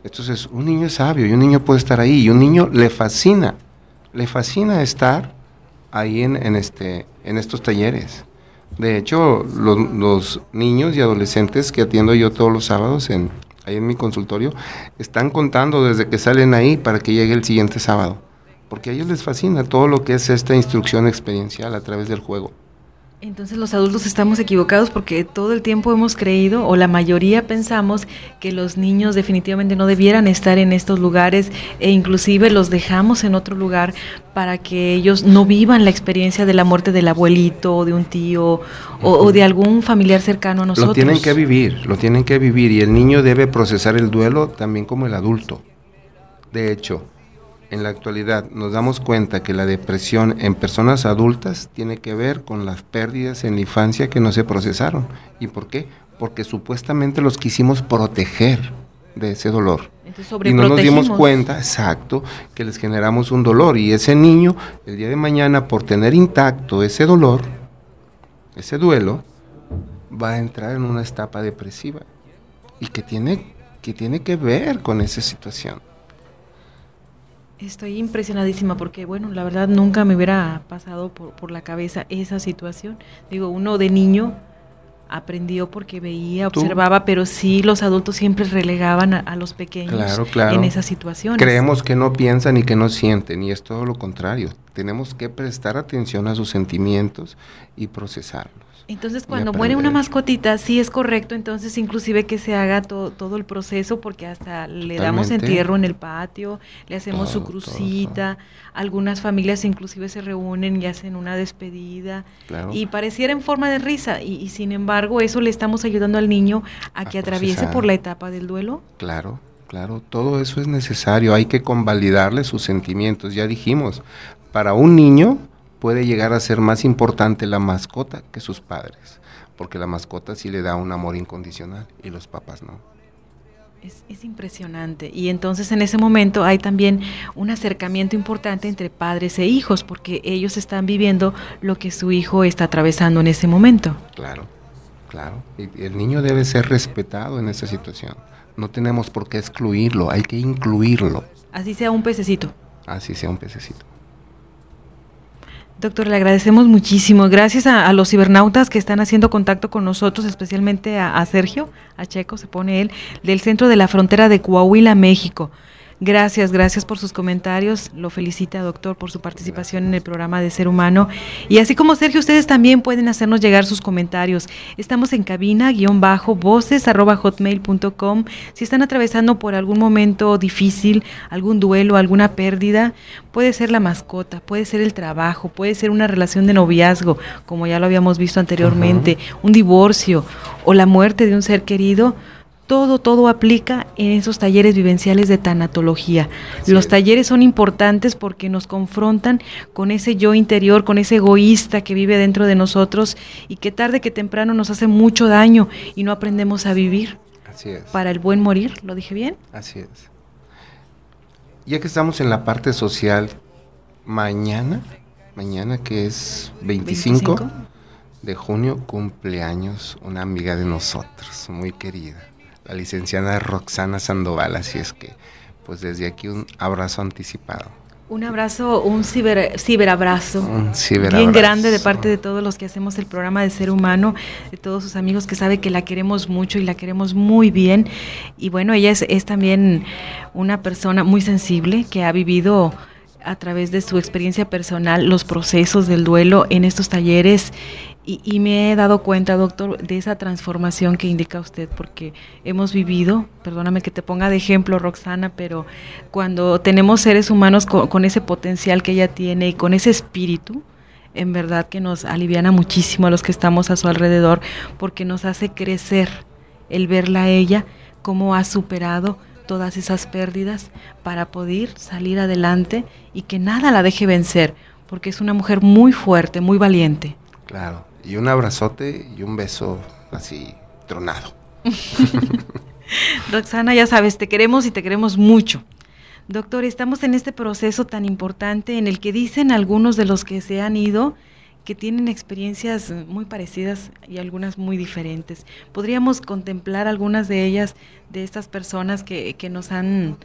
Entonces, un niño es sabio y un niño puede estar ahí y un niño le fascina, le fascina estar ahí en, este, en estos talleres. De hecho, los, niños y adolescentes que atiendo yo todos los sábados en, ahí en mi consultorio están contando desde que salen ahí para que llegue el siguiente sábado. Porque a ellos les fascina todo lo que es esta instrucción experiencial a través del juego. Entonces los adultos estamos equivocados porque todo el tiempo hemos creído, o la mayoría pensamos, que los niños definitivamente no debieran estar en estos lugares e inclusive los dejamos en otro lugar para que ellos no vivan la experiencia de la muerte del abuelito o de un tío o, de algún familiar cercano a nosotros. Lo tienen que vivir, lo tienen que vivir y el niño debe procesar el duelo también como el adulto. De hecho, en la actualidad nos damos cuenta que la depresión en personas adultas tiene que ver con las pérdidas en la infancia que no se procesaron. ¿Y por qué? Porque supuestamente los quisimos proteger de ese dolor. y no nos dimos cuenta, exacto, que les generamos un dolor. Y ese niño, el día de mañana, por tener intacto ese dolor, ese duelo, va a entrar en una etapa depresiva. Y que tiene que, tiene que ver con esa situación. Estoy impresionadísima porque, bueno, la verdad nunca me hubiera pasado por, la cabeza esa situación. Digo, uno de niño aprendió porque veía, observaba, pero sí los adultos siempre relegaban a, los pequeños en esa situación. Creemos que no piensan y que no sienten, y es todo lo contrario. Tenemos que prestar atención a sus sentimientos y procesarlos. Entonces, cuando muere una mascotita, sí es correcto, entonces inclusive que se haga todo el proceso, porque hasta le damos entierro en el patio, le hacemos su crucita, algunas familias inclusive se reúnen y hacen una despedida, y pareciera en forma de risa, y, sin embargo eso le estamos ayudando al niño a, que atraviese por la etapa del duelo. Claro. Claro, todo eso es necesario, hay que convalidarle sus sentimientos, ya dijimos, para un niño puede llegar a ser más importante la mascota que sus padres, porque la mascota sí le da un amor incondicional y los papás no. Es, impresionante. Y entonces en ese momento hay también un acercamiento importante entre padres e hijos, porque ellos están viviendo lo que su hijo está atravesando en ese momento. Claro, claro. Y el niño debe ser respetado en esa situación. No tenemos por qué excluirlo, hay que incluirlo. Así sea un pececito. Así sea un pececito. Doctor, le agradecemos muchísimo. Gracias a, los cibernautas que están haciendo contacto con nosotros, especialmente a, a Sergio, a Checo, se pone él, del centro de la frontera de Coahuila, México. Gracias, gracias por sus comentarios. Lo felicita, doctor, por su participación en el programa de Ser Humano. Y así como Sergio, ustedes también pueden hacernos llegar sus comentarios. Estamos en cabina, guion bajo, voces, arroba hotmail.com. Si están atravesando por algún momento difícil, algún duelo, alguna pérdida, puede ser la mascota, puede ser el trabajo, puede ser una relación de noviazgo, como ya lo habíamos visto anteriormente, un divorcio o la muerte de un ser querido todo, todo aplica en esos talleres vivenciales de tanatología. Los talleres son importantes porque nos confrontan con ese yo interior, con ese egoísta que vive dentro de nosotros y que tarde que temprano nos hace mucho daño y no aprendemos a vivir. Así es. Para el buen morir, ¿lo dije bien? Así es. Ya que estamos en la parte social, mañana, mañana que es 25. de junio, cumpleaños una amiga de nosotros, muy querida la licenciada Roxana Sandoval, así es que pues desde aquí un abrazo anticipado. Un abrazo, un ciber, ciberabrazo. Un ciberabrazo. Bien grande de parte de todos los que hacemos el programa de Ser Humano, de todos sus amigos que sabe que la queremos mucho y la queremos muy bien. Y bueno, ella es, es también una persona muy sensible que ha vivido a través de su experiencia personal los procesos del duelo en estos talleres y, me he dado cuenta, doctor, de esa transformación que indica usted, porque hemos vivido, perdóname que te ponga de ejemplo, Roxana, pero cuando tenemos seres humanos con, ese potencial que ella tiene y con ese espíritu, en verdad que nos aliviana muchísimo a los que estamos a su alrededor, porque nos hace crecer el verla a ella, cómo ha superado todas esas pérdidas para poder salir adelante y que nada la deje vencer, porque es una mujer muy fuerte, muy valiente. Claro, y un abrazote y un beso así tronado. Roxana, ya sabes, te queremos y te queremos mucho. Doctor, estamos en este proceso tan importante en el que dicen algunos de los que se han ido que tienen experiencias muy parecidas y algunas muy diferentes. ¿Podríamos contemplar algunas de ellas, de estas personas que, que nos han...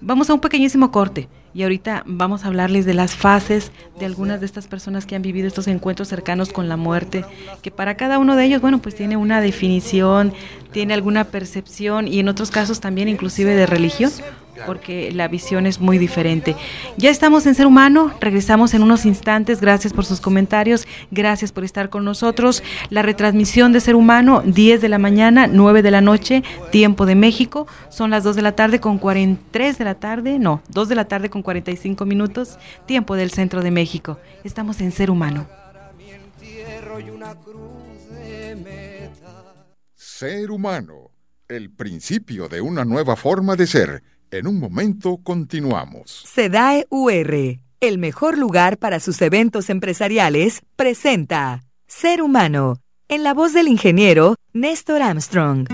Vamos a un pequeñísimo corte y ahorita vamos a hablarles de las fases de algunas de estas personas que han vivido estos encuentros cercanos con la muerte, que para cada uno de ellos, bueno, pues tiene una definición, tiene alguna percepción y en otros casos también inclusive de religión porque la visión es muy diferente. Ya estamos en Ser Humano, regresamos en unos instantes, gracias por sus comentarios, gracias por estar con nosotros. La retransmisión de Ser Humano, 10 de la mañana, 9 de la noche, tiempo de México, son las 2 de la tarde con 43 de la tarde, no, 2 de la tarde con 45 minutos, tiempo del centro de México. Estamos en Ser Humano. Ser Humano, el principio de una nueva forma de ser en un momento continuamos. SEDAE UR, el mejor lugar para sus eventos empresariales, presenta Ser Humano, en la voz del ingeniero Néstor Armstrong.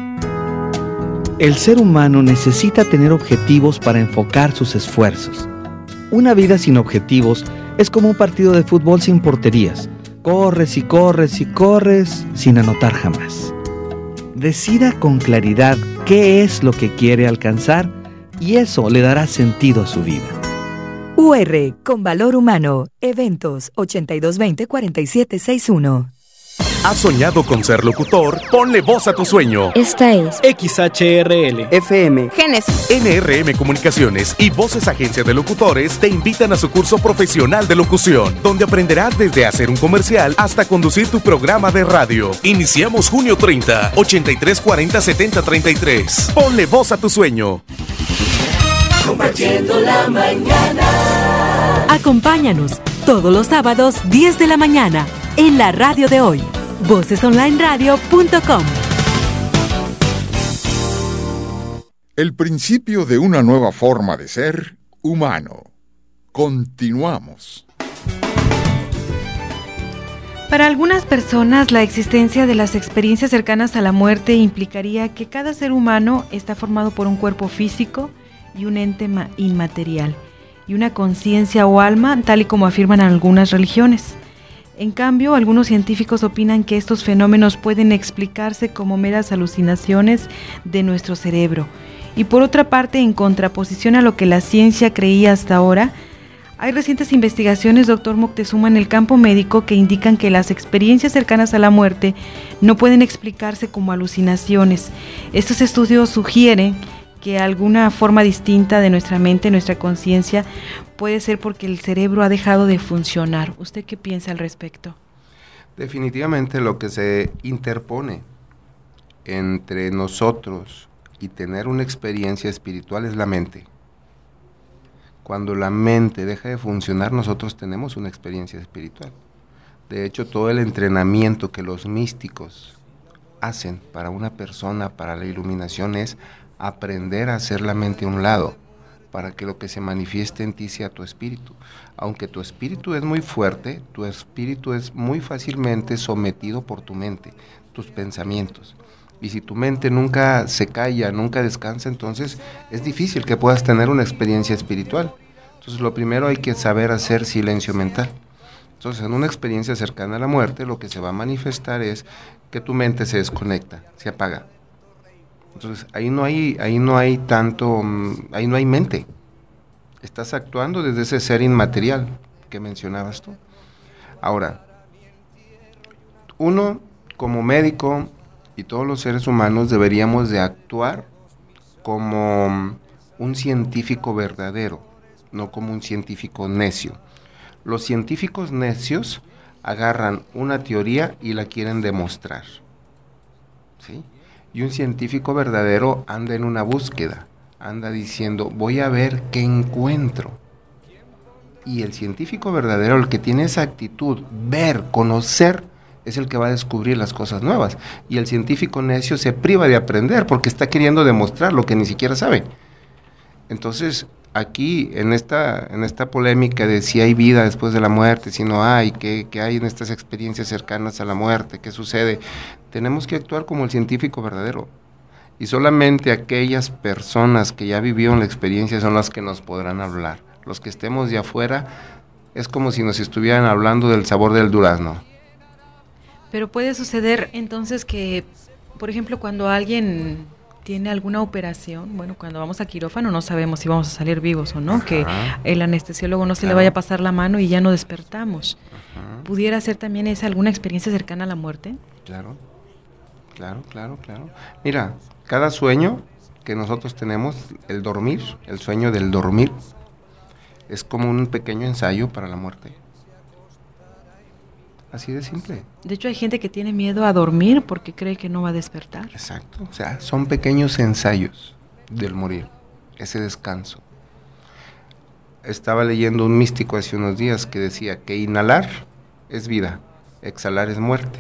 El ser humano necesita tener objetivos para enfocar sus esfuerzos. Una vida sin objetivos es como un partido de fútbol sin porterías. Corres y corres y corres sin anotar jamás. Decida con claridad qué es lo que quiere alcanzar y eso le dará sentido a su vida. UR con valor humano. Eventos 8220-4761. ¿Has soñado con ser locutor? Ponle voz a tu sueño. Esta es XHRL, FM, Génesis, NRM Comunicaciones y Voces Agencia de Locutores te invitan a su curso profesional de locución, donde aprenderás desde hacer un comercial hasta conducir tu programa de radio. Iniciamos junio 30, 83 40 70 33. Ponle voz a tu sueño. Compartiendo la mañana. Acompáñanos todos los sábados 10 de la mañana en la radio de hoy. Vocesonlineradio.com El principio de una nueva forma de ser humano. Continuamos. Para algunas personas, la existencia de las experiencias cercanas a la muerte implicaría que cada ser humano está formado por un cuerpo físico y un ente inmaterial, y una conciencia o alma, tal y como afirman algunas religiones. En cambio, algunos científicos opinan que estos fenómenos pueden explicarse como meras alucinaciones de nuestro cerebro. Y por otra parte, en contraposición a lo que la ciencia creía hasta ahora, hay recientes investigaciones, doctor Moctezuma, en el campo médico que indican que las experiencias cercanas a la muerte no pueden explicarse como alucinaciones. Estos estudios sugieren que alguna forma distinta de nuestra mente, nuestra conciencia, puede ser porque el cerebro ha dejado de funcionar. ¿Usted qué piensa al respecto? Definitivamente lo que se interpone entre nosotros y tener una experiencia espiritual es la mente. Cuando la mente deja de funcionar, nosotros tenemos una experiencia espiritual. De hecho, todo el entrenamiento que los místicos hacen para una persona, para la iluminación, es aprender a hacer la mente a un lado, para que lo que se manifieste en ti sea tu espíritu. Aunque tu espíritu es muy fuerte, tu espíritu es muy fácilmente sometido por tu mente, tus pensamientos. Y si tu mente nunca se calla, nunca descansa, entonces es difícil que puedas tener una experiencia espiritual. Entonces lo primero hay que saber hacer silencio mental. Entonces en una experiencia cercana a la muerte lo que se va a manifestar es que tu mente se desconecta, se apaga. Entonces ahí no hay, ahí no hay tanto, mm, ahí no hay mente. Estás actuando desde ese ser inmaterial que mencionabas tú. Ahora, uno como médico y todos los seres humanos deberíamos de actuar como un científico verdadero, no como un científico necio. Los científicos necios agarran una teoría y la quieren demostrar. ¿sí? Y un científico verdadero anda en una búsqueda, anda diciendo, voy a ver qué encuentro. Y el científico verdadero, el que tiene esa actitud, ver, conocer, es el que va a descubrir las cosas nuevas. Y el científico necio se priva de aprender porque está queriendo demostrar lo que ni siquiera sabe. Entonces, aquí, en esta, en esta polémica de si hay vida después de la muerte, si no hay, qué, qué hay en estas experiencias cercanas a la muerte, qué sucede, tenemos que actuar como el científico verdadero. Y solamente aquellas personas que ya vivieron la experiencia son las que nos podrán hablar. Los que estemos de afuera es como si nos estuvieran hablando del sabor del durazno. Pero puede suceder entonces que, por ejemplo, cuando alguien tiene alguna operación, bueno, cuando vamos a quirófano no sabemos si vamos a salir vivos o no, que el anestesiólogo no se le vaya a pasar la mano y ya no despertamos. ¿Pudiera ser también esa alguna experiencia cercana a la muerte? Claro, claro, claro, claro. Mira, cada sueño que nosotros tenemos, el dormir, el sueño del dormir, es como un pequeño ensayo para la muerte. Así de simple. De hecho, hay gente que tiene miedo a dormir porque cree que no va a despertar. Exacto. O sea, son pequeños ensayos del morir, ese descanso. Estaba leyendo un místico hace unos días que decía que inhalar es vida, exhalar es muerte.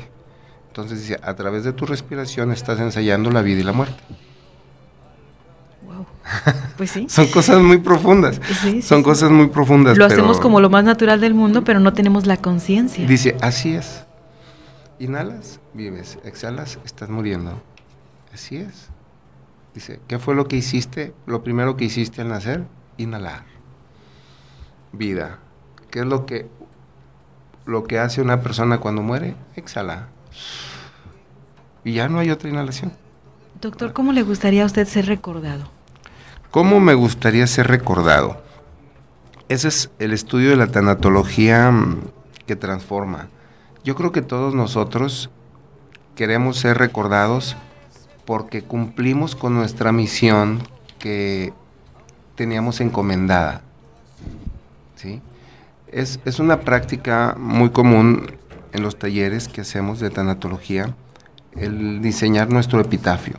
Entonces dice, a través de tu respiración estás ensayando la vida y la muerte. Pues sí. Son cosas muy profundas. Son cosas muy profundas. Lo hacemos como lo más natural del mundo, pero no tenemos la conciencia. Dice, así es. Inhalas, vives. Exhalas, estás muriendo. Así es. Dice, ¿qué fue lo que hiciste? Lo primero que hiciste al nacer, inhalar. Vida. ¿Qué es lo que, lo que hace una persona cuando muere? Exhala. Y ya no hay otra inhalación. Doctor, ¿cómo le gustaría a usted ser recordado? ¿Cómo me gustaría ser recordado? Ese es el estudio de la tanatología mm, que transforma. Yo creo que todos nosotros queremos ser recordados porque cumplimos con nuestra misión que teníamos encomendada. ¿sí? Es, es, una práctica muy común en los talleres que hacemos de tanatología, el diseñar nuestro epitafio.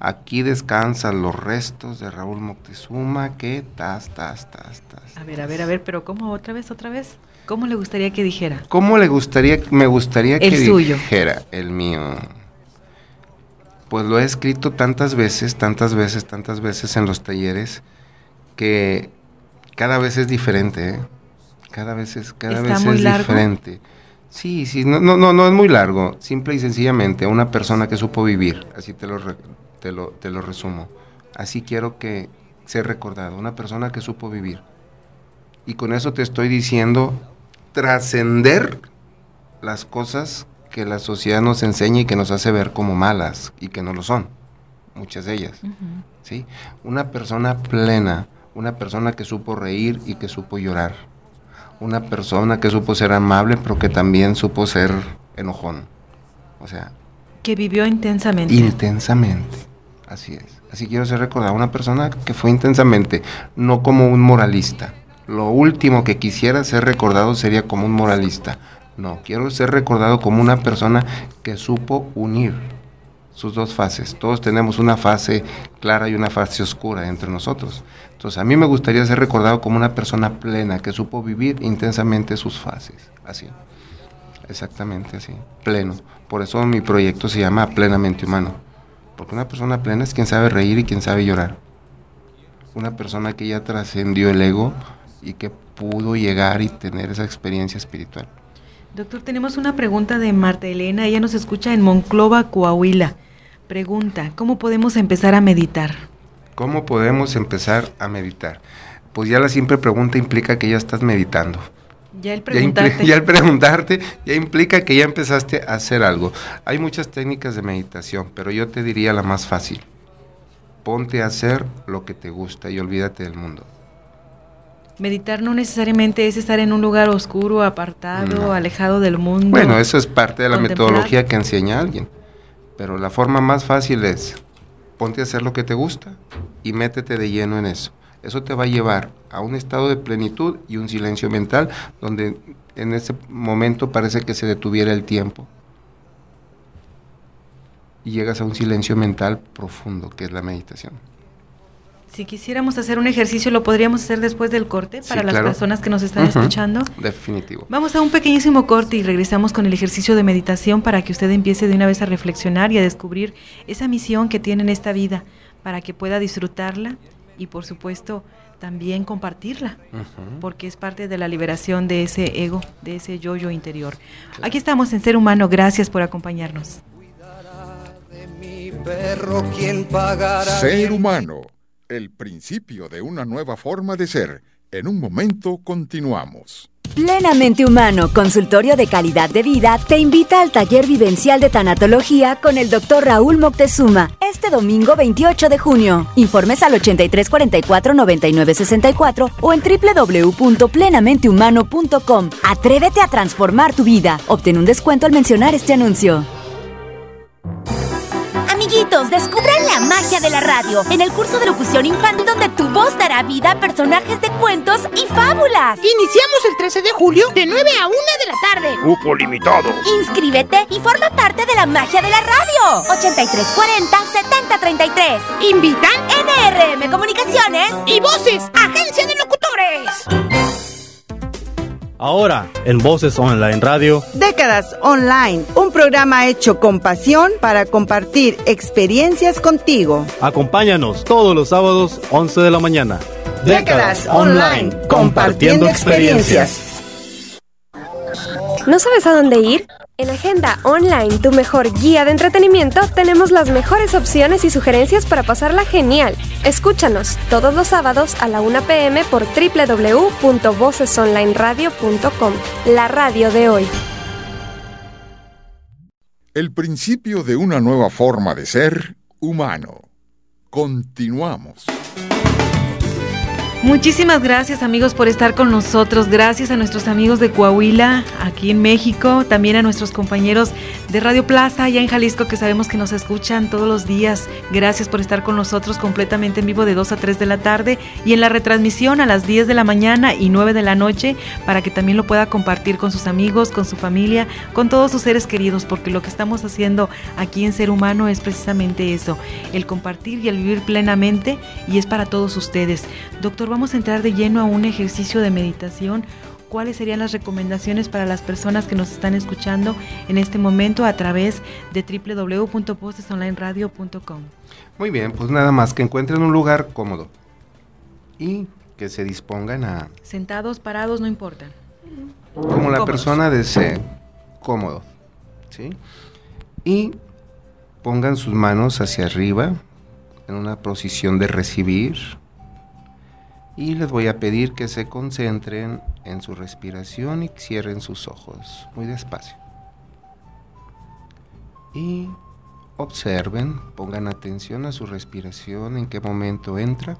Aquí descansan los restos de Raúl Moctezuma que tas, tas, tas, tas. A ver, a ver, a ver, pero ¿cómo otra vez, otra vez? ¿Cómo le gustaría que dijera? ¿Cómo le gustaría, me gustaría que dijera el mío? Pues lo he escrito tantas veces, tantas veces, tantas veces en los talleres que cada vez es diferente, ¿eh? Cada vez es, cada vez es diferente. Sí, sí, no, no, no, no es muy largo. Simple y sencillamente, una persona que supo vivir, así te lo, te lo, te lo resumo. Así quiero que sea recordado, una persona que supo vivir. Y con eso te estoy diciendo trascender las cosas que la sociedad nos enseña y que nos hace ver como malas y que no lo son, muchas de ellas. ¿sí? Una persona plena, una persona que supo reír y que supo llorar, una persona que supo ser amable pero que también supo ser enojón. O sea... Que vivió intensamente. Intensamente. Así es. Así quiero ser recordado. Una persona que fue intensamente, no como un moralista. Lo último que quisiera ser recordado sería como un moralista. No, quiero ser recordado como una persona que supo unir sus dos fases. Todos tenemos una fase clara y una fase oscura entre nosotros. Entonces, a mí me gustaría ser recordado como una persona plena que supo vivir intensamente sus fases. Así. Exactamente así. Pleno. Por eso mi proyecto se llama Plenamente Humano porque una persona plena es quien sabe reír y quien sabe llorar. Una persona que ya trascendió el ego y que pudo llegar y tener esa experiencia espiritual. Doctor, tenemos una pregunta de Marta Elena. Ella nos escucha en Monclova, Coahuila. Pregunta, ¿cómo podemos empezar a meditar? ¿Cómo podemos empezar a meditar? Pues ya la simple pregunta implica que ya estás meditando. Ya el preguntarte. Ya, el preguntarte ya implica que ya empezaste a hacer algo. Hay muchas técnicas de meditación, pero yo te diría la más fácil. Ponte a hacer lo que te gusta y olvídate del mundo. Meditar no necesariamente es estar en un lugar oscuro, apartado, alejado del mundo. Bueno, eso es parte de la metodología que enseña alguien. Pero la forma más fácil es ponte a hacer lo que te gusta y métete de lleno en eso. Eso te va a llevar a un estado de plenitud y un silencio mental donde en ese momento parece que se detuviera el tiempo. Y llegas a un silencio mental profundo, que es la meditación. Si quisiéramos hacer un ejercicio, ¿lo podríamos hacer después del corte para las personas que nos están escuchando? Definitivo. Vamos a un pequeñísimo corte y regresamos con el ejercicio de meditación para que usted empiece de una vez a reflexionar y a descubrir esa misión que tiene en esta vida, para que pueda disfrutarla y por supuesto también compartirla, porque es parte de la liberación de ese ego, de ese yo-yo interior. Aquí estamos en Ser Humano, gracias por acompañarnos. Ser Humano, el principio de una nueva forma de ser. En un momento continuamos. Plenamente Humano, consultorio de calidad de vida, te invita al taller vivencial de tanatología con el Dr. Raúl Moctezuma este domingo 28 de junio. Informes al 8344 9964 o en www.plenamenthumano.com. Atrévete a transformar tu vida. Obtén un descuento al mencionar este anuncio. Amiguitos, descubran la magia de la radio en el curso de locución infantil donde tu voz dará vida a personajes de cuentos y fábulas. Iniciamos el 13 de julio de 9 a 1 de la tarde. Cupo limitado. Inscríbete y forma parte de la magia de la radio. 8340-7033. Invitan NRM Comunicaciones y Voces, Agencia de Locutores. Ahora, en Voces Online Radio. Décadas Online, un programa hecho con pasión para compartir experiencias contigo. Acompáñanos todos los sábados, 11 de la mañana. Décadas, Online, compartiendo experiencias. ¿No sabes a dónde ir? En Agenda Online, tu mejor guía de entretenimiento, tenemos las mejores opciones y sugerencias para pasarla genial. Escúchanos todos los sábados a la 1 pm por www.vocesonlineradio.com, la radio de hoy. El principio de una nueva forma de ser humano. Continuamos. Muchísimas gracias amigos por estar con nosotros. Gracias a nuestros amigos de Coahuila, aquí en México, también a nuestros compañeros de Radio Plaza, allá en Jalisco, que sabemos que nos escuchan todos los días. Gracias por estar con nosotros completamente en vivo de 2 a 3 de la tarde y en la retransmisión a las 10 de la mañana y 9 de la noche para que también lo pueda compartir con sus amigos, con su familia, con todos sus seres queridos, porque lo que estamos haciendo aquí en Ser Humano es precisamente eso, el compartir y el vivir plenamente y es para todos ustedes. Doctor, vamos a entrar de lleno a un ejercicio de meditación. ¿Cuáles serían las recomendaciones para las personas que nos están escuchando en este momento a través de www.postesonlineradio.com? Muy bien, pues nada más que encuentren un lugar cómodo y que se dispongan a... Sentados, parados, no importa. Como la persona desee, cómodo, ¿sí? Y pongan sus manos hacia arriba en una posición de recibir y les voy a pedir que se concentren en su respiración y cierren sus ojos muy despacio. Y observen, pongan atención a su respiración, en qué momento entra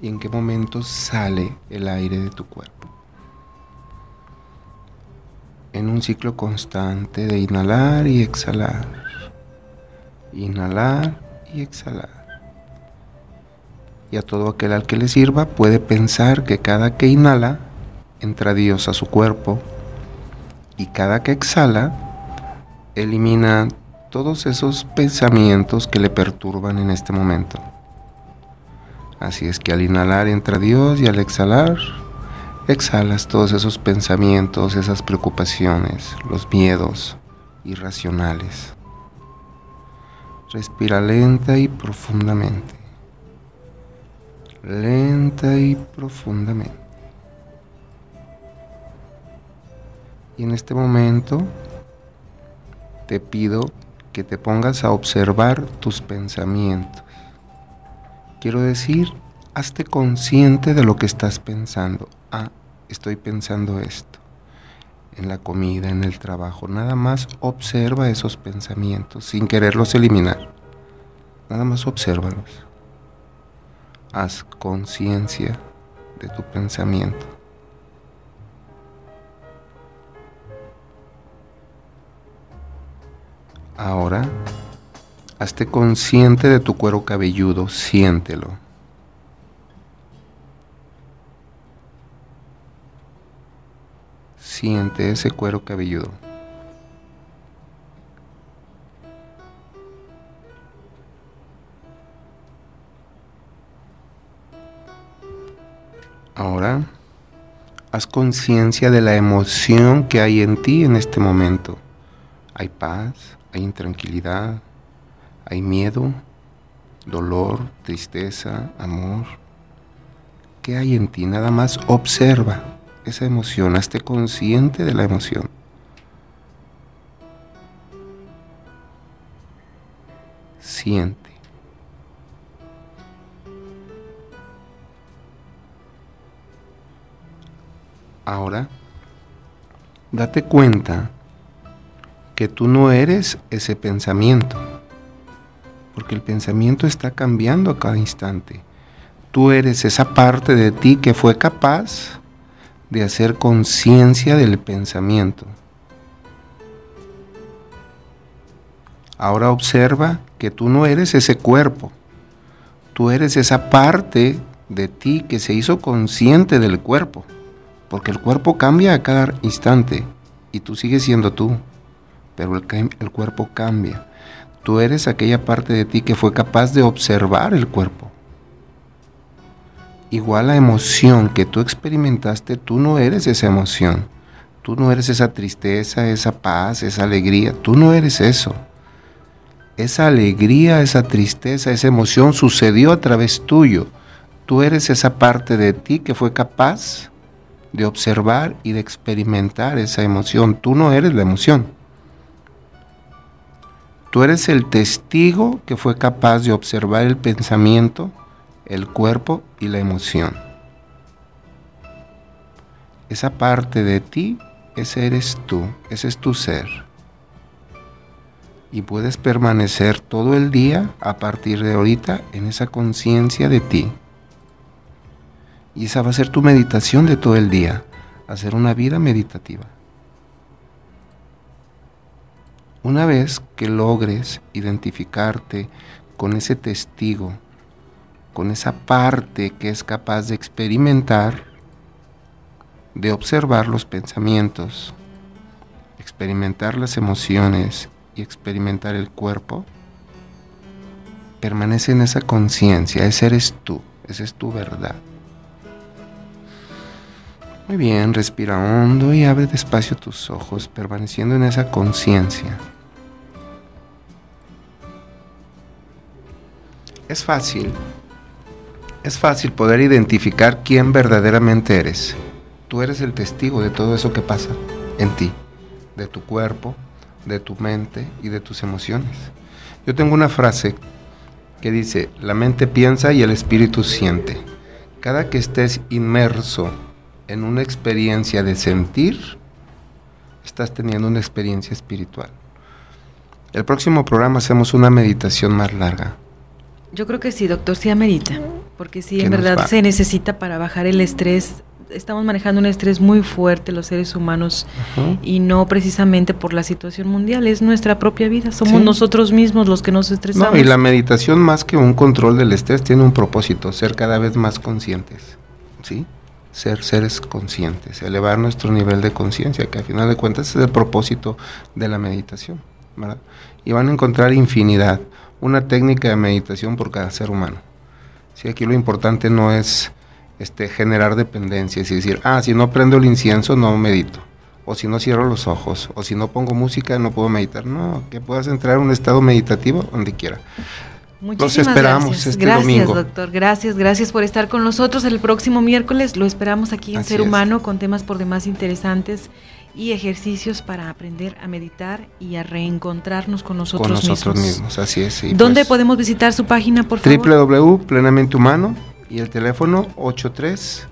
y en qué momento sale el aire de tu cuerpo. En un ciclo constante de inhalar y exhalar. Inhalar y exhalar y a todo aquel al que le sirva puede pensar que cada que inhala entra Dios a su cuerpo y cada que exhala elimina todos esos pensamientos que le perturban en este momento. Así es que al inhalar entra Dios y al exhalar exhalas todos esos pensamientos, esas preocupaciones, los miedos irracionales. Respira lenta y profundamente lenta y profundamente. Y en este momento te pido que te pongas a observar tus pensamientos. Quiero decir, hazte consciente de lo que estás pensando. Ah, estoy pensando esto. En la comida, en el trabajo. Nada más observa esos pensamientos sin quererlos eliminar. Nada más obsérvalos haz conciencia de tu pensamiento. Ahora, hazte consciente de tu cuero cabelludo, siéntelo. Siente ese cuero cabelludo. Ahora, haz conciencia de la emoción que hay en ti en este momento. Hay paz, hay intranquilidad, hay miedo, dolor, tristeza, amor. ¿Qué hay en ti? Nada más observa esa emoción, hazte consciente de la emoción. Siente. Ahora, date cuenta que tú no eres ese pensamiento, porque el pensamiento está cambiando a cada instante. Tú eres esa parte de ti que fue capaz de hacer conciencia del pensamiento. Ahora observa que tú no eres ese cuerpo, tú eres esa parte de ti que se hizo consciente del cuerpo, porque el cuerpo cambia a cada instante y tú sigues siendo tú pero el, cuerpo cambia. Tú eres aquella parte de ti que fue capaz de observar el cuerpo. Igual la emoción que tú experimentaste, tú no eres esa emoción. Tú no eres esa tristeza, esa paz, esa alegría. Tú no eres eso. Esa alegría, esa tristeza, esa emoción sucedió a través tuyo. Tú eres esa parte de ti que fue capaz de observar y de experimentar esa emoción. Tú no eres la emoción. Tú eres el testigo que fue capaz de observar el pensamiento, el cuerpo y la emoción. Esa parte de ti, ese eres tú, ese es tu ser. Y puedes permanecer todo el día a partir de ahorita en esa conciencia de ti. Y esa va a ser tu meditación de todo el día, hacer una vida meditativa. Una vez que logres identificarte con ese testigo, con esa parte que es capaz de experimentar, de observar los pensamientos, experimentar las emociones y experimentar el cuerpo, permanece en esa conciencia, ese eres tú, esa es tu verdad. Muy bien, respira hondo y abre despacio tus ojos, permaneciendo en esa conciencia. Es fácil, es fácil poder identificar quién verdaderamente eres. Tú eres el testigo de todo eso que pasa en ti, de tu cuerpo, de tu mente y de tus emociones. Yo tengo una frase que dice, la mente piensa y el espíritu siente. Cada que estés inmerso en una experiencia de sentir, estás teniendo una experiencia espiritual. El próximo programa hacemos una meditación más larga. Yo creo que sí, doctor, sí amerita, porque sí, en verdad se necesita para bajar el estrés. Estamos manejando un estrés muy fuerte los seres humanos y no precisamente por la situación mundial, es nuestra propia vida, somos nosotros mismos los que nos estresamos. No, y la meditación más que un control del estrés tiene un propósito, ser cada vez más conscientes, ¿sí? Ser seres conscientes, elevar nuestro nivel de conciencia, que al final de cuentas es el propósito de la meditación. Y van a encontrar infinidad, una técnica de meditación por cada ser humano. Si aquí lo importante no es este, generar dependencias y decir, ah, si no prendo el incienso no medito, o si no cierro los ojos, o si no pongo música no puedo meditar. No, que puedas entrar en un estado meditativo donde quiera. Muchísimas esperamos gracias. este gracias, doctor. Gracias, gracias por estar con nosotros el próximo miércoles. Lo esperamos aquí en Ser Humano con temas por demás interesantes y ejejercicios para aprender a meditar y a reencontrarnos con nosotros, con nosotros mismos. Así es. ¿Dónde pues podemos visitar su página, por favor? www.plenamente humano y el teléfono 83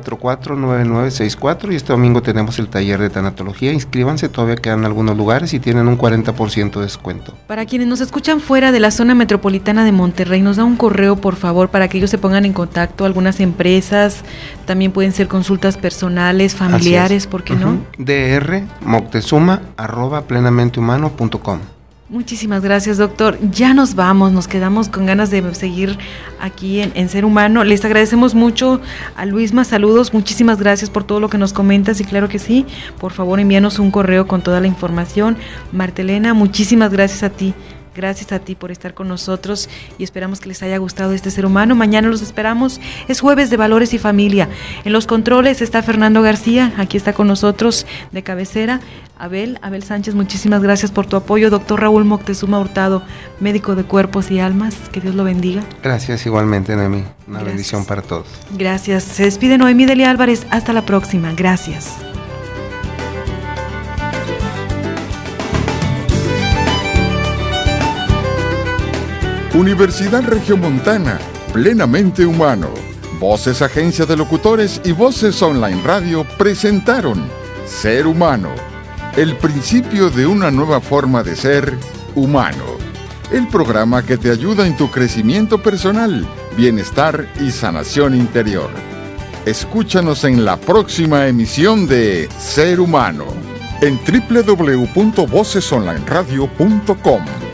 449964 y este domingo tenemos el taller de tanatología. Inscríbanse, todavía quedan algunos lugares y tienen un 40% de descuento. Para quienes nos escuchan fuera de la zona metropolitana de Monterrey, nos da un correo por favor para que ellos se pongan en contacto. Algunas empresas, también pueden ser consultas personales, familiares, ¿por qué no? dr moctezuma arroba plenamenthumano.com Muchísimas gracias, doctor. Ya nos vamos, nos quedamos con ganas de seguir aquí en, Ser Humano. Les agradecemos mucho a Luisma, saludos, muchísimas gracias por todo lo que nos comentas y claro que sí, por favor envíanos un correo con toda la información. Martelena, muchísimas gracias a ti. Gracias a ti por estar con nosotros y esperamos que les haya gustado este ser humano. Mañana los esperamos. Es jueves de valores y familia. En los controles está Fernando García, aquí está con nosotros de cabecera. Abel, Abel Sánchez, muchísimas gracias por tu apoyo. Doctor Raúl Moctezuma Hurtado, médico de cuerpos y almas. Que Dios lo bendiga. Gracias igualmente, Noemí. Una bendición para todos. Gracias. Se despide Noemí Delia Álvarez. Hasta la próxima. Gracias. Universidad Regiomontana, plenamente humano. Voces Agencia de Locutores y Voces Online Radio presentaron Ser humano, el principio de una nueva forma de ser humano. El programa que te ayuda en tu crecimiento personal, bienestar y sanación interior. Escúchanos en la próxima emisión de Ser Humano en www.vocesonlineradio.com.